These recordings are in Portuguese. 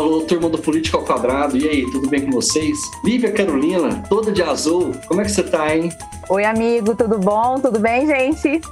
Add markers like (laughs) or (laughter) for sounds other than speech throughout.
Alô, turma do Política ao Quadrado, e aí, tudo bem com vocês? Lívia Carolina, toda de azul, como é que você tá, hein? Oi, amigo, tudo bom? Tudo bem, gente?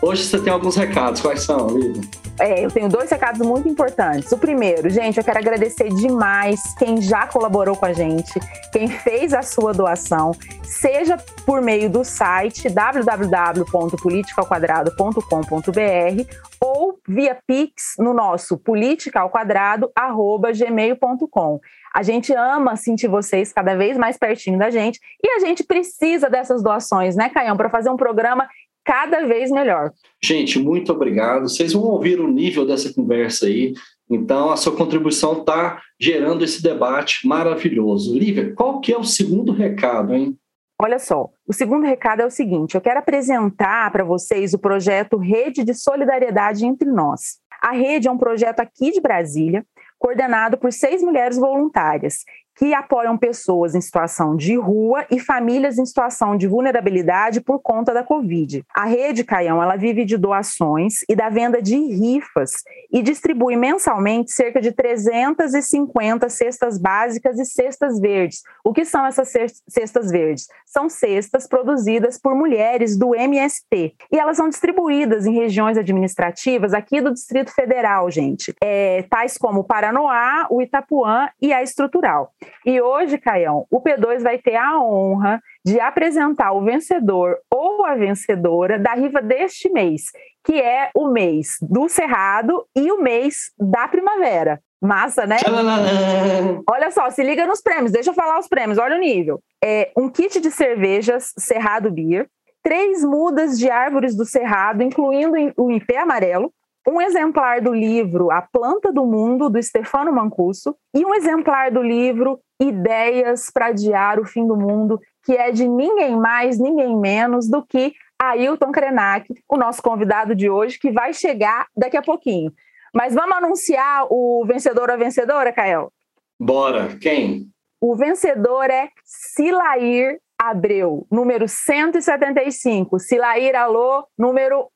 Hoje você tem alguns recados, quais são, Lívia? É, eu tenho dois recados muito importantes. O primeiro, gente, eu quero agradecer demais quem já colaborou com a gente, quem fez a sua doação, seja por meio do site www.politicaoquadrado.com.br ou via Pix no nosso politicaoquadrado@gmail.com. A gente ama sentir vocês cada vez mais pertinho da gente e a gente precisa dessas doações, né, Caião, para fazer um programa cada vez melhor. Gente, muito obrigado. Vocês vão ouvir o nível dessa conversa aí. Então, a sua contribuição está gerando esse debate maravilhoso. Lívia, qual que é o segundo recado, hein? Olha só, o segundo recado é o seguinte: eu quero apresentar para vocês o projeto Rede de Solidariedade entre Nós. A rede é um projeto aqui de Brasília, coordenado por seis mulheres voluntárias que apoiam pessoas em situação de rua e famílias em situação de vulnerabilidade por conta da Covid. A rede Caião, ela vive de doações e da venda de rifas e distribui mensalmente cerca de 350 cestas básicas e cestas verdes. O que são essas cestas verdes? São cestas produzidas por mulheres do MST e elas são distribuídas em regiões administrativas aqui do Distrito Federal, gente, é, tais como Paranoá, o Itapuã e a Estrutural. E hoje, Caião, o P2 vai ter a honra de apresentar o vencedor ou a vencedora da rifa deste mês, que é o mês do Cerrado e o mês da primavera. Massa, né? Olha só, se liga nos prêmios. Deixa eu falar os prêmios, olha o nível. É um kit de cervejas Cerrado Beer, três mudas de árvores do Cerrado, incluindo o IP amarelo, um exemplar do livro A Planta do Mundo, do Stefano Mancuso, e um exemplar do livro Ideias para Adiar o Fim do Mundo, que é de ninguém mais, ninguém menos do que Ailton Krenak, o nosso convidado de hoje, que vai chegar daqui a pouquinho. Mas vamos anunciar o vencedor ou a vencedora, Kael? Bora. Quem? O vencedor é Silair Abreu, número 175. Silair Alô, número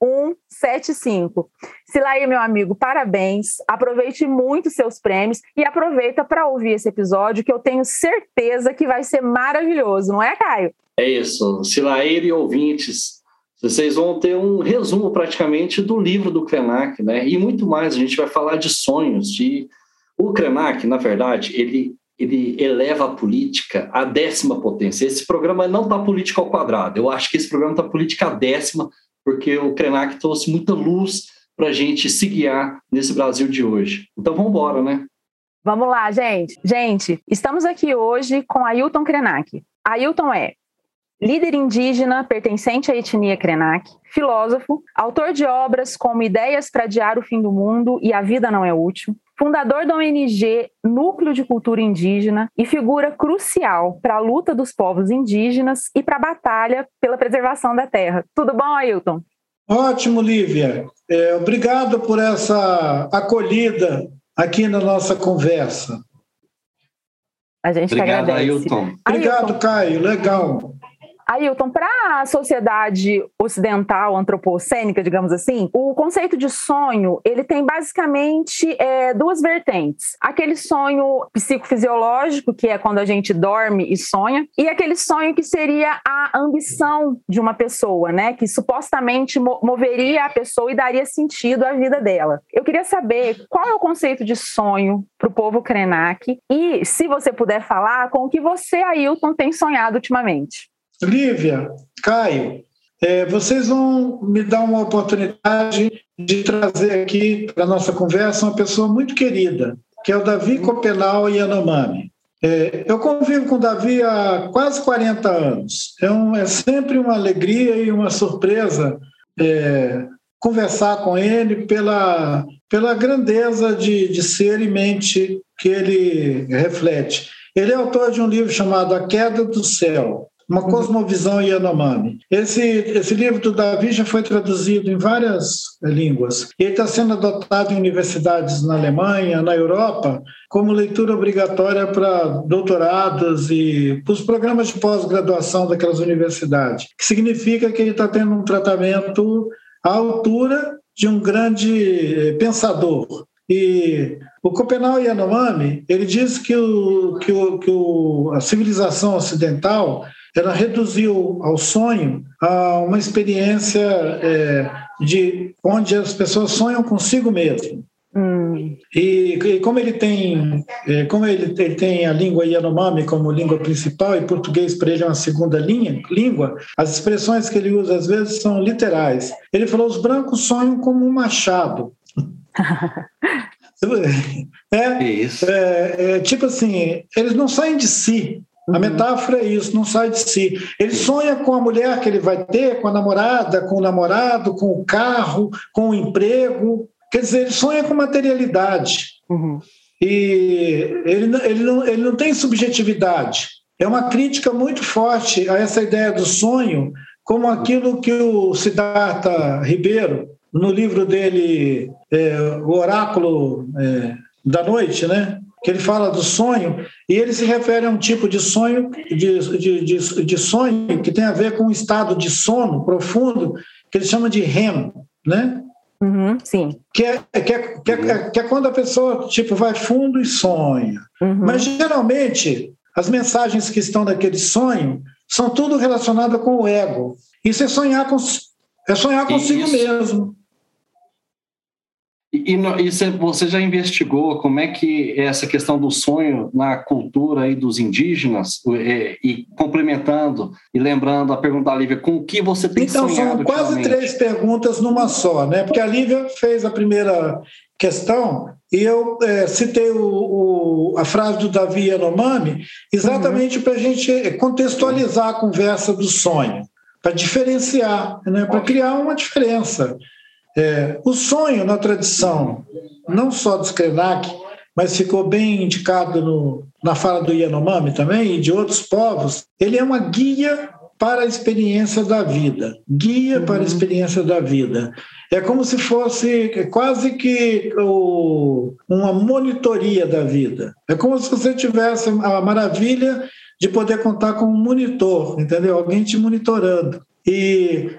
175. Silair, meu amigo, parabéns. Aproveite muito seus prêmios e aproveita para ouvir esse episódio que eu tenho certeza que vai ser maravilhoso, não é, Caio? É isso. Silair e ouvintes, vocês vão ter um resumo praticamente do livro do Krenak, né? E muito mais. A gente vai falar de sonhos, de o Krenak, na verdade, ele ele eleva a política à décima potência. Esse programa não está política ao quadrado. Eu acho que esse programa está política à décima, porque o Krenak trouxe muita luz para a gente se guiar nesse Brasil de hoje. Então vamos embora, né? Vamos lá, gente. Gente, estamos aqui hoje com Ailton Krenak. Ailton é líder indígena pertencente à etnia Krenak, filósofo, autor de obras como Ideias para Adiar o Fim do Mundo e A Vida Não é Útil, fundador da ONG Núcleo de Cultura Indígena e figura crucial para a luta dos povos indígenas e para a batalha pela preservação da terra. Tudo bom, Ailton? Ótimo, Lívia. É, obrigado por essa acolhida aqui na nossa conversa. A gente Obrigado, agradece. Ailton. Obrigado, Ailton. Caio. Legal. Ailton, para a sociedade ocidental antropocênica, digamos assim, o conceito de sonho ele tem basicamente é, duas vertentes: aquele sonho psicofisiológico, que é quando a gente dorme e sonha, e aquele sonho que seria a ambição de uma pessoa, né, que supostamente mo moveria a pessoa e daria sentido à vida dela. Eu queria saber qual é o conceito de sonho para o povo Krenak e, se você puder falar, com o que você, Ailton, tem sonhado ultimamente. Lívia, Caio, é, vocês vão me dar uma oportunidade de trazer aqui para a nossa conversa uma pessoa muito querida, que é o Davi Copenal Yanomami. É, eu convivo com o Davi há quase 40 anos. É, um, é sempre uma alegria e uma surpresa é, conversar com ele pela, pela grandeza de, de ser e mente que ele reflete. Ele é autor de um livro chamado A Queda do Céu, uma cosmovisão Yanomami. Esse, esse livro do Davi já foi traduzido em várias línguas. Ele está sendo adotado em universidades na Alemanha, na Europa, como leitura obrigatória para doutorados e para os programas de pós-graduação daquelas universidades, que significa que ele está tendo um tratamento à altura de um grande pensador. E o Copenau Yanomami, ele diz que, o, que, o, que o, a civilização ocidental ela reduziu ao sonho a uma experiência é, de onde as pessoas sonham consigo mesmo. Hum. E, e, como ele tem, é, como ele, ele, tem a língua Yanomami como língua principal e português para ele é uma segunda linha, língua, as expressões que ele usa às vezes são literais. Ele falou: os brancos sonham como um machado. (laughs) é, isso. É, é, tipo assim, eles não saem de si. A uhum. metáfora é isso, não sai de si. Ele sonha com a mulher que ele vai ter, com a namorada, com o namorado, com o carro, com o emprego. Quer dizer, ele sonha com materialidade. Uhum. E ele, ele, não, ele não tem subjetividade. É uma crítica muito forte a essa ideia do sonho, como aquilo que o Siddhartha Ribeiro, no livro dele, é, O Oráculo é, da Noite, né? Que ele fala do sonho, e ele se refere a um tipo de sonho, de, de, de, de sonho que tem a ver com um estado de sono profundo, que ele chama de REM, né? Uhum, sim. Que é, que, é, que, é, que é quando a pessoa tipo, vai fundo e sonha. Uhum. Mas geralmente as mensagens que estão naquele sonho são tudo relacionado com o ego. Isso é sonhar, com, é sonhar consigo Isso. mesmo. E, e, você já investigou como é que é essa questão do sonho na cultura aí dos indígenas e, e complementando e lembrando a pergunta da Lívia, com o que você tem então, sonhado? Então, são quase três perguntas numa só, né? Porque a Lívia fez a primeira questão e eu é, citei o, o, a frase do Davi Yanomami exatamente uhum. para a gente contextualizar a conversa do sonho, para diferenciar, né? para criar uma diferença. É, o sonho na tradição, não só do Krenak, mas ficou bem indicado no, na fala do Yanomami também e de outros povos, ele é uma guia para a experiência da vida. Guia uhum. para a experiência da vida. É como se fosse quase que o, uma monitoria da vida. É como se você tivesse a maravilha de poder contar com um monitor, entendeu? Alguém te monitorando. E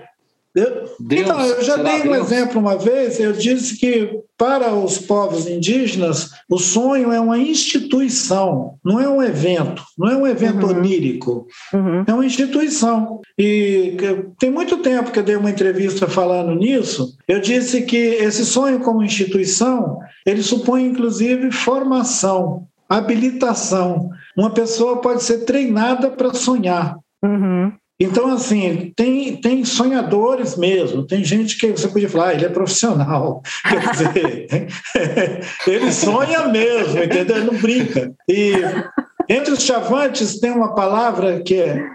eu, Deus, então, eu já dei um Deus? exemplo uma vez, eu disse que para os povos indígenas, o sonho é uma instituição, não é um evento, não é um evento uhum. onírico, uhum. é uma instituição. E tem muito tempo que eu dei uma entrevista falando nisso, eu disse que esse sonho como instituição, ele supõe inclusive formação, habilitação. Uma pessoa pode ser treinada para sonhar. Uhum. Então, assim, tem, tem sonhadores mesmo, tem gente que você podia falar, ah, ele é profissional. (laughs) Quer dizer, (laughs) ele sonha mesmo, entendeu? Ele não brinca. E entre os chavantes tem uma palavra que é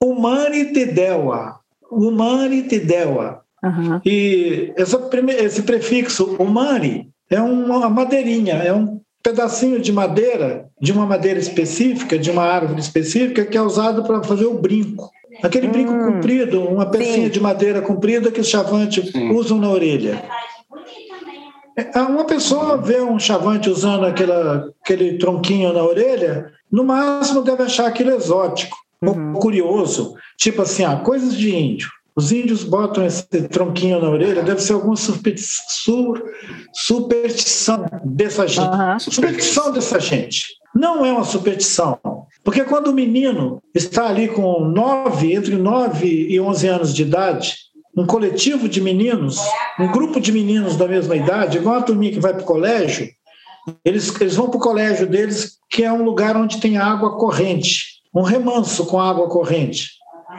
humanitidewa. Humanitidewa. Uhum. E essa, esse prefixo humani é uma madeirinha, é um pedacinho de madeira, de uma madeira específica, de uma árvore específica, que é usado para fazer o brinco. Aquele brinco hum, comprido, uma pecinha sim. de madeira comprida que os chavantes usam na orelha. É, uma pessoa vê um chavante usando aquela, aquele tronquinho na orelha, no máximo deve achar aquilo exótico, uhum. curioso. Tipo assim, ah, coisas de índio. Os índios botam esse tronquinho na orelha, deve ser alguma superstição dessa gente. Uhum. Superstição dessa gente. Não é uma superstição. Porque quando o menino está ali com nove, entre nove e onze anos de idade, um coletivo de meninos, um grupo de meninos da mesma idade, igual a turminha que vai para o colégio, eles, eles vão para o colégio deles, que é um lugar onde tem água corrente, um remanso com água corrente.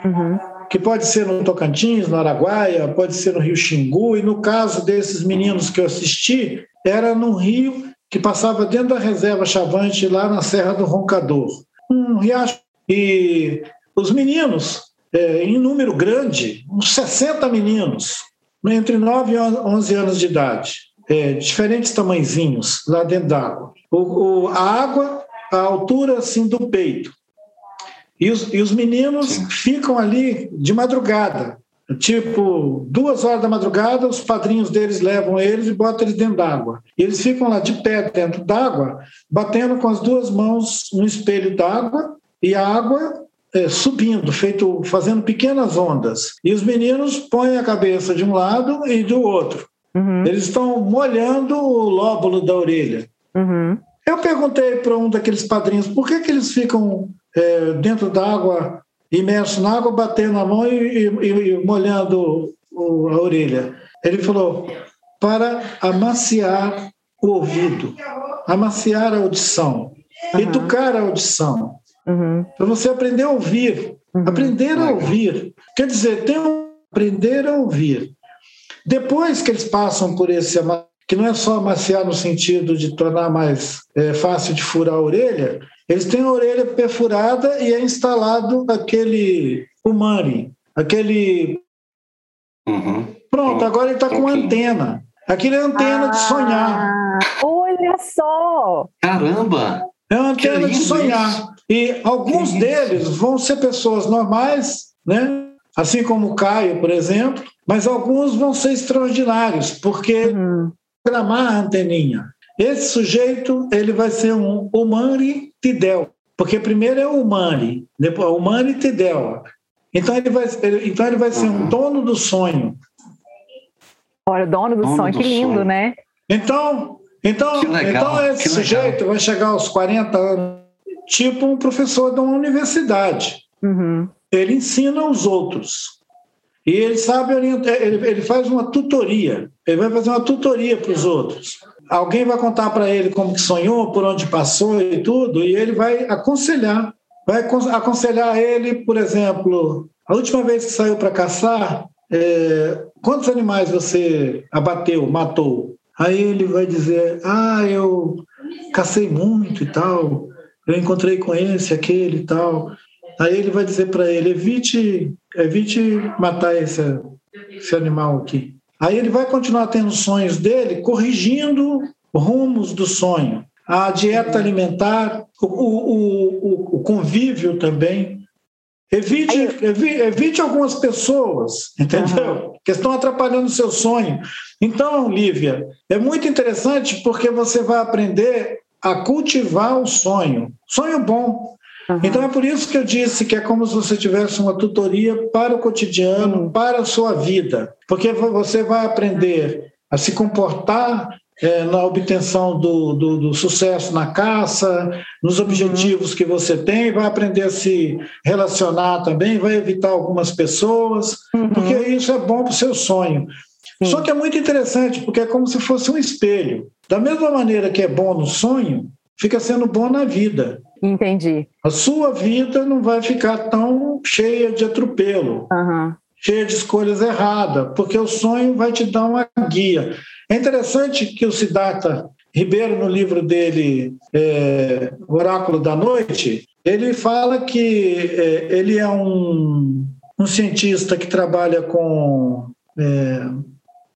Uhum. Que pode ser no Tocantins, no Araguaia, pode ser no Rio Xingu, e no caso desses meninos que eu assisti, era num rio que passava dentro da reserva Chavante, lá na Serra do Roncador um riacho. E os meninos, é, em número grande, uns 60 meninos, entre 9 e 11 anos de idade, é, diferentes tamanzinhos lá dentro d'água. O, o, a água, a altura assim do peito. E os, e os meninos Sim. ficam ali de madrugada, Tipo, duas horas da madrugada, os padrinhos deles levam eles e botam eles dentro d'água. E eles ficam lá de pé dentro d'água, batendo com as duas mãos no espelho d'água e a água é, subindo, feito, fazendo pequenas ondas. E os meninos põem a cabeça de um lado e do outro. Uhum. Eles estão molhando o lóbulo da orelha. Uhum. Eu perguntei para um daqueles padrinhos por que, que eles ficam é, dentro da água, imersos na água, batendo a mão e, e, e molhando o, a orelha. Ele falou: para amaciar o ouvido, amaciar a audição, uhum. educar a audição. Uhum. Para você aprender a ouvir. Uhum. Aprender a ouvir. Quer dizer, tem um aprender a ouvir. Depois que eles passam por esse que não é só amaciar no sentido de tornar mais é, fácil de furar a orelha, eles têm a orelha perfurada e é instalado aquele umani, aquele. Uhum. Pronto, agora ele está com antena. Aquilo é antena ah, de sonhar. Olha só! Caramba! É uma antena de sonhar. Isso. E alguns deles vão ser pessoas normais, né? assim como o Caio, por exemplo, mas alguns vão ser extraordinários, porque uhum. programar a anteninha. Esse sujeito ele vai ser um humani tidel, porque primeiro é o humani, depois humani tidel. Então ele vai, ele, então ele vai ser um dono do sonho. Olha, dono do dono sonho, do que lindo, sonho. né? Então, então, então esse sujeito vai chegar aos 40 anos, tipo um professor de uma universidade. Uhum. Ele ensina os outros. E ele sabe orientar, ele, ele faz uma tutoria. Ele vai fazer uma tutoria para os outros. Alguém vai contar para ele como que sonhou, por onde passou e tudo, e ele vai aconselhar. Vai aconselhar ele, por exemplo, a última vez que saiu para caçar, é, quantos animais você abateu, matou? Aí ele vai dizer: Ah, eu cacei muito e tal, eu encontrei com esse, aquele e tal. Aí ele vai dizer para ele: evite, evite matar esse, esse animal aqui. Aí ele vai continuar tendo sonhos dele, corrigindo rumos do sonho. A dieta alimentar, o, o, o, o convívio também. Evite, evite, evite, algumas pessoas, entendeu? Uhum. Que estão atrapalhando o seu sonho. Então, Lívia, é muito interessante porque você vai aprender a cultivar o sonho. Sonho bom. Uhum. Então é por isso que eu disse que é como se você tivesse uma tutoria para o cotidiano, uhum. para a sua vida, porque você vai aprender a se comportar é, na obtenção do, do, do, sucesso na caça, nos objetivos que você tem, vai aprender a se relacionar também, vai evitar algumas pessoas, uhum. porque isso é bom para o seu sonho. Sim. Só que é muito interessante, porque é como se fosse um espelho. Da mesma maneira que é bom no sonho, fica sendo bom na vida. Entendi. A sua vida não vai ficar tão cheia de atropelo, uhum. cheia de escolhas erradas, porque o sonho vai te dar uma guia. É interessante que o Siddhartha Ribeiro, no livro dele, é, Oráculo da Noite, ele fala que é, ele é um, um cientista que trabalha com é,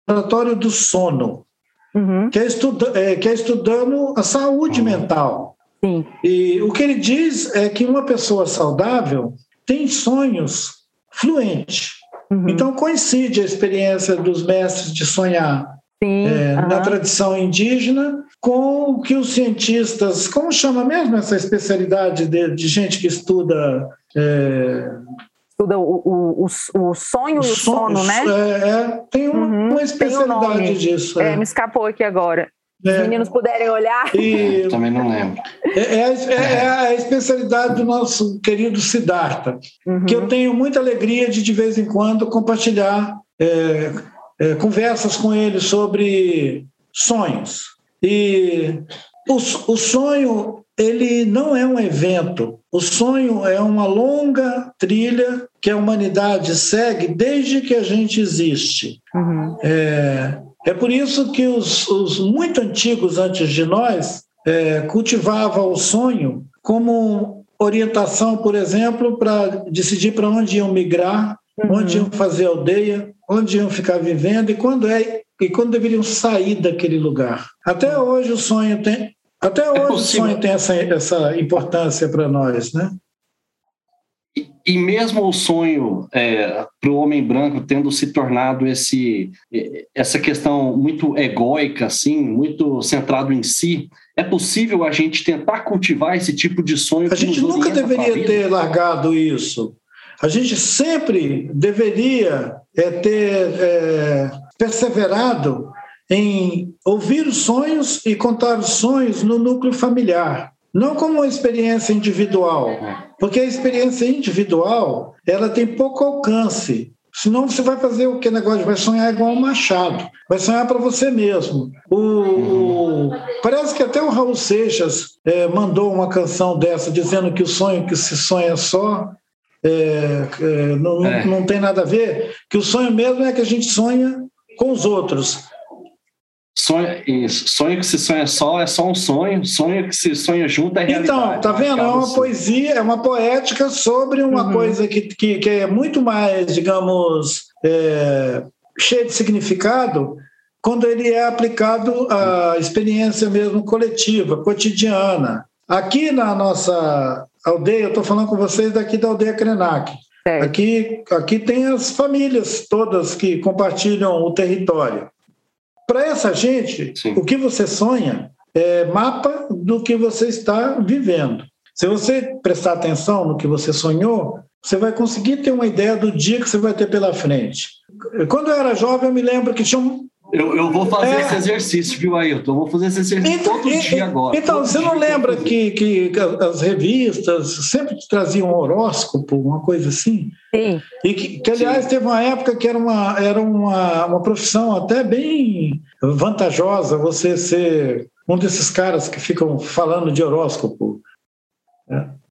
laboratório do sono, uhum. que, é estuda, é, que é estudando a saúde mental. Sim. E o que ele diz é que uma pessoa saudável tem sonhos fluentes. Uhum. Então coincide a experiência dos mestres de sonhar Sim, é, uhum. na tradição indígena com o que os cientistas, como chama mesmo essa especialidade de, de gente que estuda é, estuda o, o, o, o sonho o e o sono, né? É, é tem uma, uhum, uma especialidade um disso. É. me escapou aqui agora. Os é. meninos puderem olhar. E, também não lembro. É, é, é, é, a especialidade do nosso querido Siddhartha, uhum. que eu tenho muita alegria de, de vez em quando, compartilhar é, é, conversas com ele sobre sonhos. E o, o sonho, ele não é um evento. O sonho é uma longa trilha que a humanidade segue desde que a gente existe. Uhum. É, é por isso que os, os muito antigos antes de nós é, cultivavam o sonho como orientação, por exemplo, para decidir para onde iam migrar, uhum. onde iam fazer aldeia, onde iam ficar vivendo e quando é e quando deveriam sair daquele lugar. Até hoje o sonho tem até é hoje é o sonho tem essa, essa importância para nós, né? E mesmo o sonho é, para o homem branco tendo se tornado esse, essa questão muito egóica, assim, muito centrado em si, é possível a gente tentar cultivar esse tipo de sonho? A gente nunca deveria ter largado isso. A gente sempre deveria é, ter é, perseverado em ouvir os sonhos e contar os sonhos no núcleo familiar, não como uma experiência individual, porque a experiência individual ela tem pouco alcance. Senão você vai fazer o que negócio? Vai sonhar igual um machado. Vai sonhar para você mesmo. O, parece que até o Raul Seixas é, mandou uma canção dessa dizendo que o sonho que se sonha só é, é, não, é. não tem nada a ver. Que o sonho mesmo é que a gente sonha com os outros. Sonho, sonho que se sonha só é só um sonho, sonho que se sonha junto é realidade. Então, tá vendo? É uma poesia, é uma poética sobre uma uhum. coisa que, que, que, é muito mais, digamos, é, cheia de significado quando ele é aplicado à experiência mesmo coletiva, cotidiana. Aqui na nossa aldeia, eu estou falando com vocês daqui da aldeia Krenak. Aqui, aqui tem as famílias todas que compartilham o território. Para essa gente, Sim. o que você sonha é mapa do que você está vivendo. Se você prestar atenção no que você sonhou, você vai conseguir ter uma ideia do dia que você vai ter pela frente. Quando eu era jovem, eu me lembro que tinha um, eu, eu vou fazer é... esse exercício, viu, Ailton? Eu vou fazer esse exercício então, todo e, dia agora. Então, todo você não lembra que, que, as revistas sempre traziam um horóscopo, uma coisa assim? Sim. E que, que aliás, Sim. teve uma época que era, uma, era uma, uma profissão até bem vantajosa você ser um desses caras que ficam falando de horóscopo.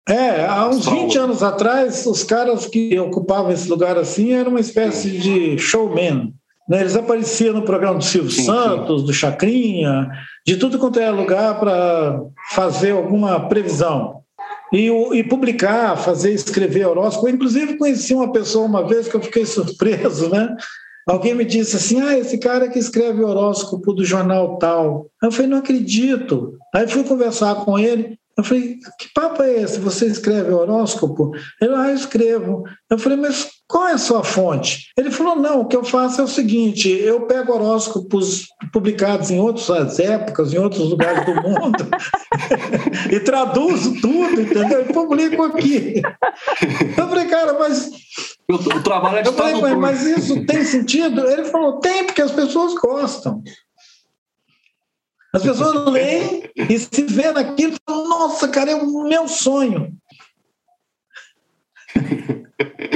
É, é há uns 20 anos atrás, os caras que ocupavam esse lugar assim eram uma espécie de showman. Né? Eles apareciam no programa do Silvio sim, Santos, sim. do Chacrinha, de tudo quanto é lugar para fazer alguma previsão. E, e, publicar, fazer, escrever horóscopo. Eu, inclusive, conheci uma pessoa uma vez que eu fiquei (laughs) surpreso, né? Alguém me disse assim: ah, esse cara que escreve horóscopo do jornal tal. Eu falei: não acredito. Aí fui conversar com ele. Eu falei: que papo é esse? Você escreve horóscopo? Ele, ah, eu escrevo. Eu falei: mas qual é a sua fonte? Ele falou: não, o que eu faço é o seguinte: eu pego horóscopos publicados em outras épocas, em outros lugares do mundo, (laughs) e traduzo tudo, entendeu? E publico aqui. Eu falei, cara, mas. O, o trabalho é de eu falei, mas, mas isso tem sentido? Ele falou: tem, porque as pessoas gostam. As pessoas leem e se vê naquilo e falam: nossa, cara, é o meu sonho.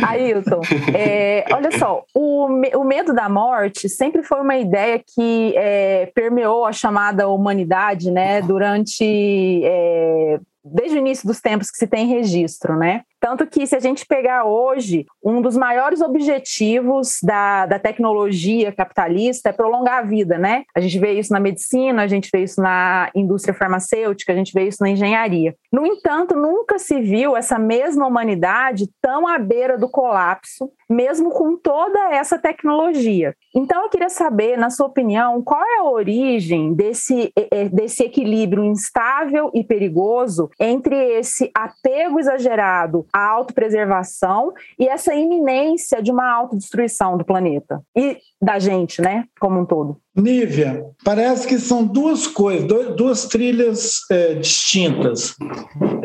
Ailton, é, olha só, o, o medo da morte sempre foi uma ideia que é, permeou a chamada humanidade, né, durante é, desde o início dos tempos que se tem registro, né? Tanto que, se a gente pegar hoje, um dos maiores objetivos da, da tecnologia capitalista é prolongar a vida, né? A gente vê isso na medicina, a gente vê isso na indústria farmacêutica, a gente vê isso na engenharia. No entanto, nunca se viu essa mesma humanidade tão à beira do colapso, mesmo com toda essa tecnologia. Então, eu queria saber, na sua opinião, qual é a origem desse, desse equilíbrio instável e perigoso entre esse apego exagerado a autopreservação e essa iminência de uma autodestruição do planeta e da gente, né, como um todo. Nívia, parece que são duas coisas, duas trilhas é, distintas.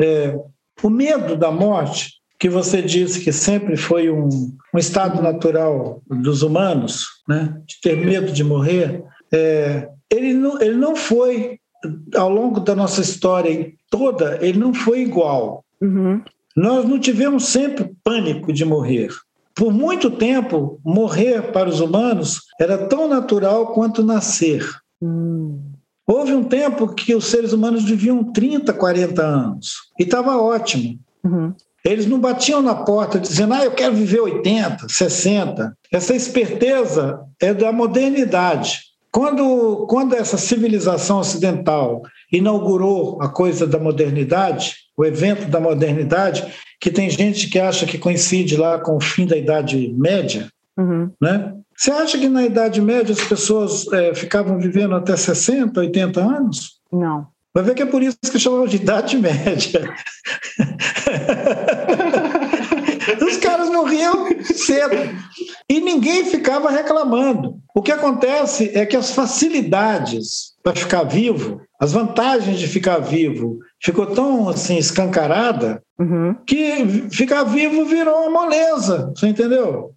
É, o medo da morte, que você disse que sempre foi um, um estado natural dos humanos, né, de ter medo de morrer, é, ele, não, ele não foi, ao longo da nossa história toda, ele não foi igual. Uhum. Nós não tivemos sempre pânico de morrer. Por muito tempo, morrer para os humanos era tão natural quanto nascer. Hum. Houve um tempo que os seres humanos viviam 30, 40 anos e estava ótimo. Uhum. Eles não batiam na porta dizendo, ah, eu quero viver 80, 60. Essa esperteza é da modernidade. Quando, quando essa civilização ocidental inaugurou a coisa da modernidade, o evento da modernidade, que tem gente que acha que coincide lá com o fim da Idade Média, uhum. né? Você acha que na Idade Média as pessoas é, ficavam vivendo até 60, 80 anos? Não. Vai ver que é por isso que chamavam de Idade Média. (laughs) Morriam cedo e ninguém ficava reclamando. O que acontece é que as facilidades para ficar vivo, as vantagens de ficar vivo, ficou tão assim escancarada uhum. que ficar vivo virou uma moleza, você entendeu?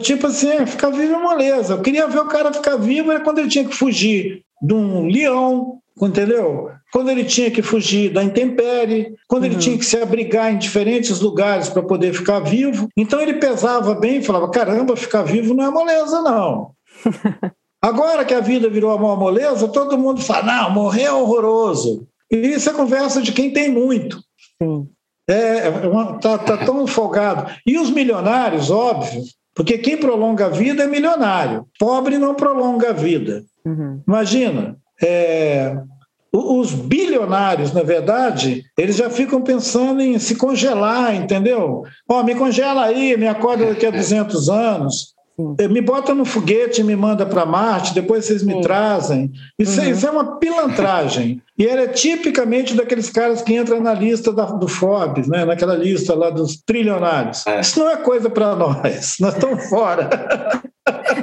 Tipo assim, ficar vivo é moleza. Eu queria ver o cara ficar vivo era quando ele tinha que fugir de um leão, entendeu? Quando ele tinha que fugir da intempérie, quando uhum. ele tinha que se abrigar em diferentes lugares para poder ficar vivo. Então ele pesava bem e falava: caramba, ficar vivo não é moleza, não. (laughs) Agora que a vida virou uma moleza, todo mundo fala: não, morrer é horroroso. E isso é conversa de quem tem muito. Sim. É, tá, tá tão folgado. E os milionários, óbvio, porque quem prolonga a vida é milionário. Pobre não prolonga a vida. Uhum. Imagina, é, os bilionários, na verdade, eles já ficam pensando em se congelar, entendeu? Oh, me congela aí, me acorda daqui a 200 anos. Eh, me bota no foguete e me manda para Marte, depois vocês me Sim. trazem. Isso, é, uhum. isso, é uma pilantragem. E era tipicamente daqueles caras que entram na lista da, do Forbes, né? naquela lista lá dos trilionários. É. Isso não é coisa para nós, (laughs) nós estamos fora.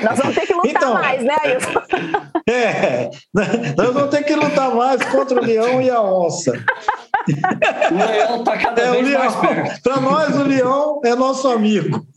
Nós vamos ter que lutar então, mais, né, Ailton? (laughs) É, nós vamos ter que lutar mais contra o leão e a onça. O leão está cada é, vez mais perto. Para nós, o leão é nosso amigo.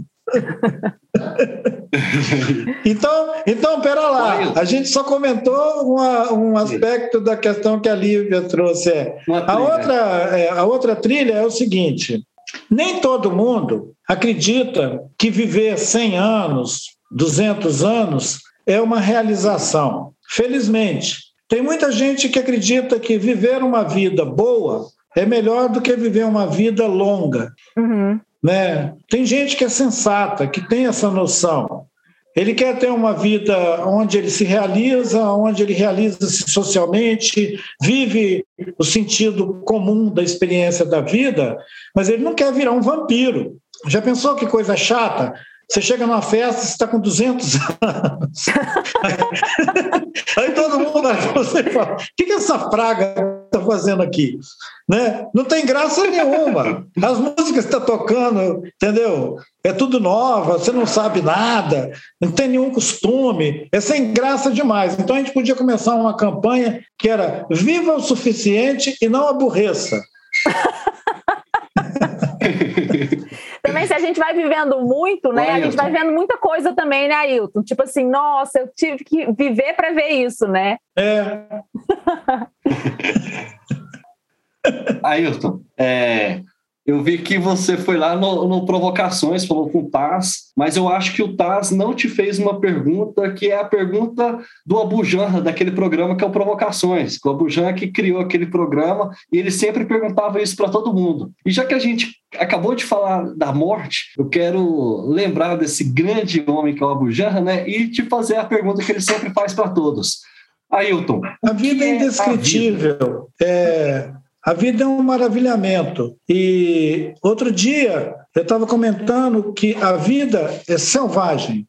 Então, então, pera lá. A gente só comentou uma, um aspecto da questão que a Lívia trouxe. É. A, outra, é, a outra trilha é o seguinte: nem todo mundo acredita que viver 100 anos, 200 anos, é uma realização. Felizmente, tem muita gente que acredita que viver uma vida boa é melhor do que viver uma vida longa. Uhum. Né? Tem gente que é sensata, que tem essa noção. Ele quer ter uma vida onde ele se realiza, onde ele realiza-se socialmente, vive o sentido comum da experiência da vida, mas ele não quer virar um vampiro. Já pensou que coisa chata? Você chega numa festa, você está com 200 anos. (laughs) Aí todo mundo você fala: o que, que essa praga está fazendo aqui? Né? Não tem graça nenhuma. As músicas que está tocando, entendeu? É tudo nova, você não sabe nada, não tem nenhum costume, é sem graça demais. Então a gente podia começar uma campanha que era viva o suficiente e não aborreça. (laughs) também se a gente vai vivendo muito, né? a gente vai vendo muita coisa também, né, Ailton? Tipo assim, nossa, eu tive que viver para ver isso, né? É. (laughs) Ailton, é, eu vi que você foi lá no, no, Provocações, falou com o Taz, mas eu acho que o Taz não te fez uma pergunta que é a pergunta do Abu Janra, daquele programa que é o Provocações. O Abu Janra que criou aquele programa e ele sempre perguntava isso para todo mundo. E já que a gente acabou de falar da morte, eu quero lembrar desse grande homem que é o Abu Janra, né? E te fazer a pergunta que ele sempre faz para todos. Ailton. A vida é indescritível. É, a vida é um maravilhamento. E outro dia eu estava comentando que a vida é selvagem.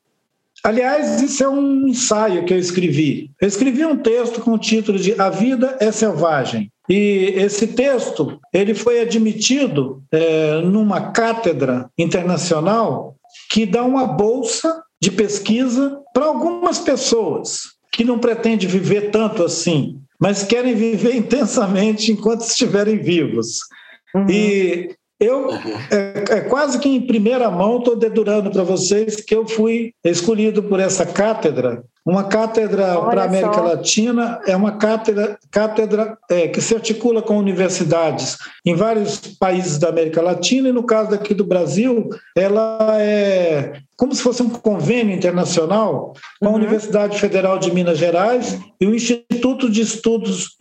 Aliás, isso é um ensaio que eu escrevi. Eu escrevi um texto com o título de A Vida é Selvagem. E esse texto ele foi admitido é, numa cátedra internacional que dá uma bolsa de pesquisa para algumas pessoas que não pretendem viver tanto assim mas querem viver (laughs) intensamente enquanto estiverem vivos. Uhum. E eu, é, é, quase que em primeira mão, estou dedurando para vocês que eu fui escolhido por essa cátedra uma cátedra para a América só. Latina é uma cátedra, cátedra é, que se articula com universidades em vários países da América Latina, e no caso daqui do Brasil, ela é como se fosse um convênio internacional com a uhum. Universidade Federal de Minas Gerais e o Instituto de Estudos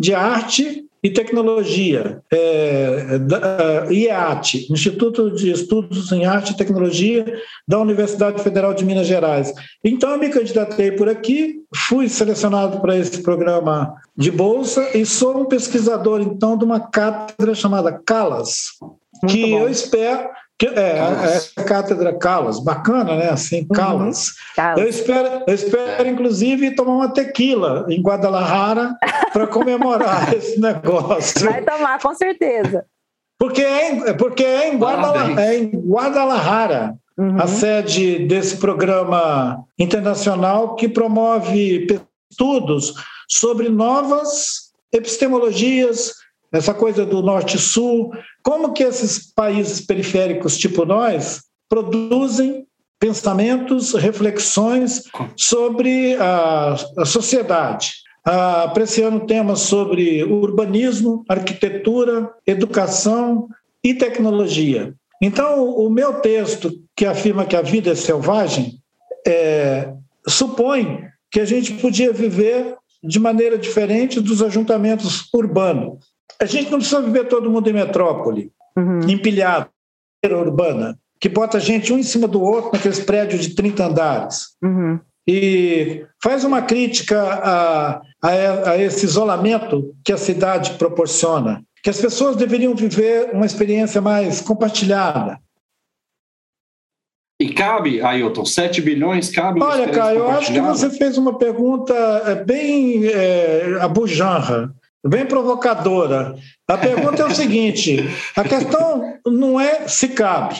de Arte e Tecnologia, é, da, IEAT, Instituto de Estudos em Arte e Tecnologia da Universidade Federal de Minas Gerais. Então, eu me candidatei por aqui, fui selecionado para esse programa de bolsa e sou um pesquisador, então, de uma cátedra chamada CALAS, que eu espero que, é, a, a cátedra Calas, bacana, né? Assim, uhum. Calas. Uhum. Eu, espero, eu espero, inclusive, tomar uma tequila em Guadalajara para comemorar (laughs) esse negócio. Vai tomar, com certeza. Porque é, porque é, em, Guadalajara, é em Guadalajara uhum. a sede desse programa internacional que promove estudos sobre novas epistemologias, essa coisa do norte-sul, como que esses países periféricos tipo nós produzem pensamentos, reflexões sobre a, a sociedade. Ah, apreciando temas sobre urbanismo, arquitetura, educação e tecnologia. Então, o meu texto, que afirma que a vida é selvagem, é, supõe que a gente podia viver de maneira diferente dos ajuntamentos urbanos. A gente não precisa viver todo mundo em metrópole, uhum. empilhado, urbana, que bota a gente um em cima do outro naqueles prédios de 30 andares. Uhum. E faz uma crítica a, a, a esse isolamento que a cidade proporciona, que as pessoas deveriam viver uma experiência mais compartilhada, e cabe, Ailton, 7 bilhões cabe? Olha, Caio, eu acho que você fez uma pergunta é, bem é, abujanra, bem provocadora. A pergunta é o seguinte: a questão não é se cabe.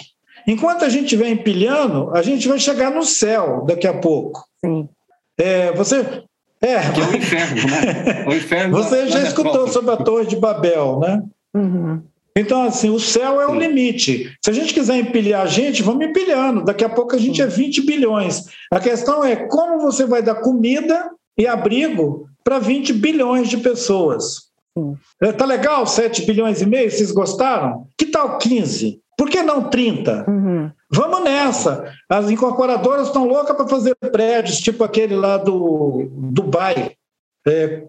Enquanto a gente vem empilhando, a gente vai chegar no céu daqui a pouco. Sim. É, você. É, que é o inferno, né? O inferno (laughs) você já escutou sobre a Torre de Babel, né? Uhum. Então, assim, o céu é o limite. Se a gente quiser empilhar a gente, vamos empilhando. Daqui a pouco a gente é 20 bilhões. A questão é como você vai dar comida e abrigo para 20 bilhões de pessoas. É, tá legal 7 bilhões e meio? Vocês gostaram? Que tal 15? Por que não 30? Uhum. Vamos nessa. As incorporadoras estão loucas para fazer prédios, tipo aquele lá do Dubai, é,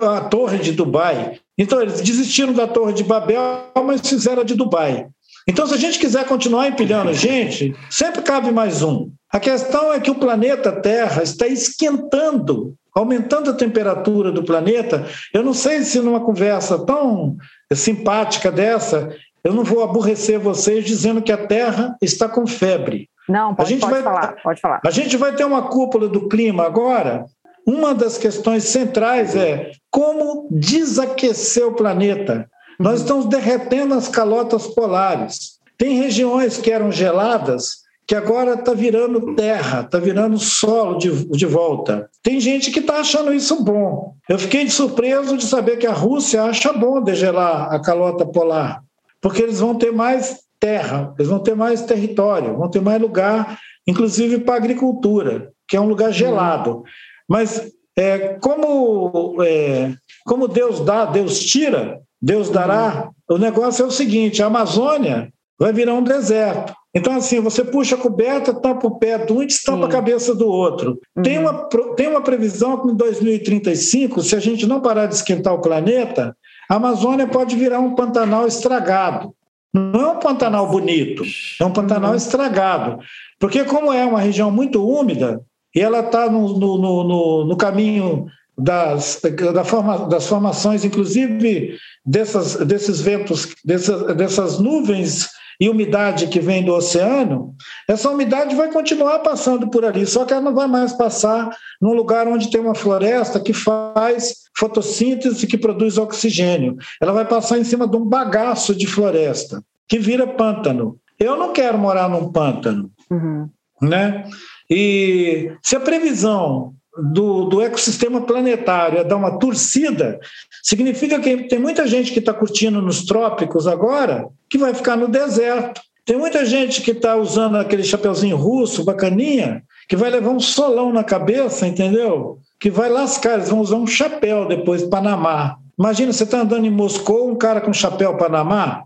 a Torre de Dubai. Então, eles desistiram da Torre de Babel, mas fizeram a de Dubai. Então, se a gente quiser continuar empilhando gente, sempre cabe mais um. A questão é que o planeta Terra está esquentando, aumentando a temperatura do planeta. Eu não sei se numa conversa tão simpática dessa, eu não vou aborrecer vocês dizendo que a Terra está com febre. Não, pode, a gente pode vai, falar, pode falar. A gente vai ter uma cúpula do clima agora uma das questões centrais é como desaquecer o planeta. Nós estamos derretendo as calotas polares. Tem regiões que eram geladas que agora está virando terra, está virando solo de, de volta. Tem gente que está achando isso bom. Eu fiquei surpreso de saber que a Rússia acha bom degelar a calota polar, porque eles vão ter mais terra, eles vão ter mais território, vão ter mais lugar, inclusive para agricultura, que é um lugar gelado. Mas é, como, é, como Deus dá, Deus tira, Deus dará, o negócio é o seguinte: a Amazônia vai virar um deserto. Então, assim, você puxa a coberta, tampa o pé de um e estampa a cabeça do outro. Uhum. Tem, uma, tem uma previsão que em 2035, se a gente não parar de esquentar o planeta, a Amazônia pode virar um Pantanal estragado. Não é um Pantanal bonito, é um Pantanal uhum. estragado. Porque, como é uma região muito úmida, e ela está no, no, no, no, caminho das, da forma, das formações, inclusive dessas, desses ventos, dessas, dessas nuvens e umidade que vem do oceano, essa umidade vai continuar passando por ali, só que ela não vai mais passar num lugar onde tem uma floresta que faz fotossíntese que produz oxigênio. Ela vai passar em cima de um bagaço de floresta que vira pântano. Eu não quero morar num pântano, uhum. né? E se a previsão do, do ecossistema planetário é dar uma torcida, significa que tem muita gente que está curtindo nos trópicos agora que vai ficar no deserto. Tem muita gente que está usando aquele chapeuzinho russo, bacaninha, que vai levar um solão na cabeça, entendeu? Que vai lascar, eles vão usar um chapéu depois, Panamá. Imagina, você está andando em Moscou, um cara com chapéu Panamá.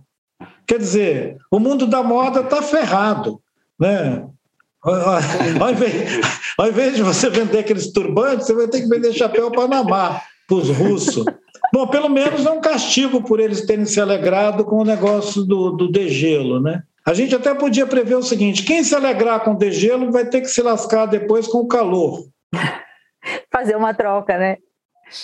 Quer dizer, o mundo da moda está ferrado. Né? Ao invés, ao invés de você vender aqueles turbantes, você vai ter que vender chapéu Panamá para os russos. Bom, pelo menos é um castigo por eles terem se alegrado com o negócio do, do degelo, né? A gente até podia prever o seguinte: quem se alegrar com o degelo vai ter que se lascar depois com o calor. (laughs) Fazer uma troca, né?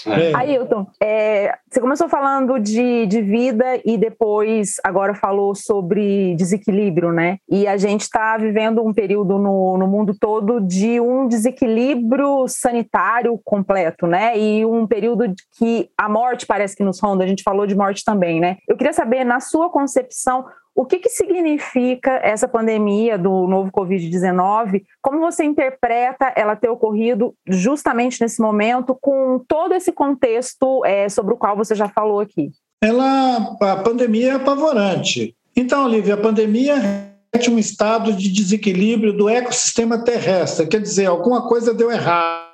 É. Ailton, é, você começou falando de, de vida e depois agora falou sobre desequilíbrio, né? E a gente está vivendo um período no, no mundo todo de um desequilíbrio sanitário completo, né? E um período de que a morte parece que nos ronda, a gente falou de morte também, né? Eu queria saber, na sua concepção, o que, que significa essa pandemia do novo Covid-19? Como você interpreta ela ter ocorrido justamente nesse momento, com todo esse contexto é, sobre o qual você já falou aqui? Ela, a pandemia é apavorante. Então, Olivia, a pandemia reflete um estado de desequilíbrio do ecossistema terrestre, quer dizer, alguma coisa deu errado.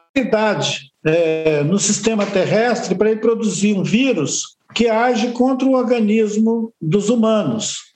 É, no sistema terrestre para ele produzir um vírus que age contra o organismo dos humanos.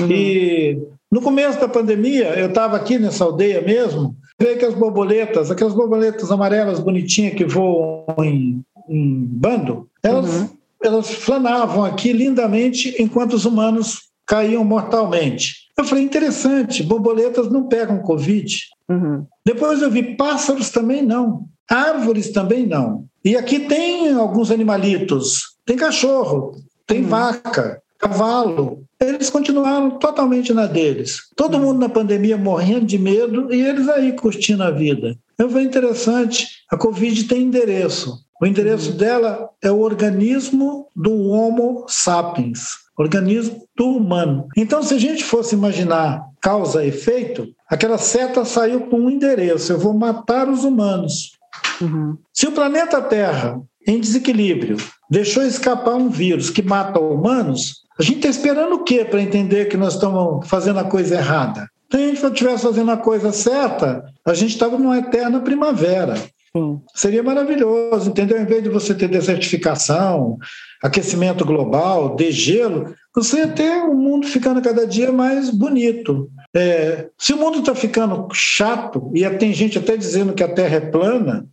Uhum. E no começo da pandemia, eu estava aqui nessa aldeia mesmo, veio que as borboletas, aquelas borboletas amarelas bonitinhas que voam em, em bando, elas, uhum. elas flanavam aqui lindamente enquanto os humanos caíam mortalmente. Eu falei, interessante, borboletas não pegam Covid. Uhum. Depois eu vi pássaros também não, árvores também não. E aqui tem alguns animalitos, tem cachorro, tem uhum. vaca, cavalo. Eles continuaram totalmente na deles. Todo mundo na pandemia morrendo de medo e eles aí curtindo a vida. Eu falei interessante, a Covid tem endereço. O endereço uhum. dela é o organismo do Homo sapiens, organismo do humano. Então, se a gente fosse imaginar causa e efeito, aquela seta saiu com um endereço: eu vou matar os humanos. Uhum. Se o planeta Terra, em desequilíbrio, deixou escapar um vírus que mata humanos, a gente está esperando o quê para entender que nós estamos fazendo a coisa errada? Se a gente estivesse fazendo a coisa certa, a gente estava numa eterna primavera. Sim. Seria maravilhoso, entendeu? Em vez de você ter desertificação, aquecimento global, degelo, você ia ter o um mundo ficando cada dia mais bonito. É, se o mundo está ficando chato, e tem gente até dizendo que a Terra é plana,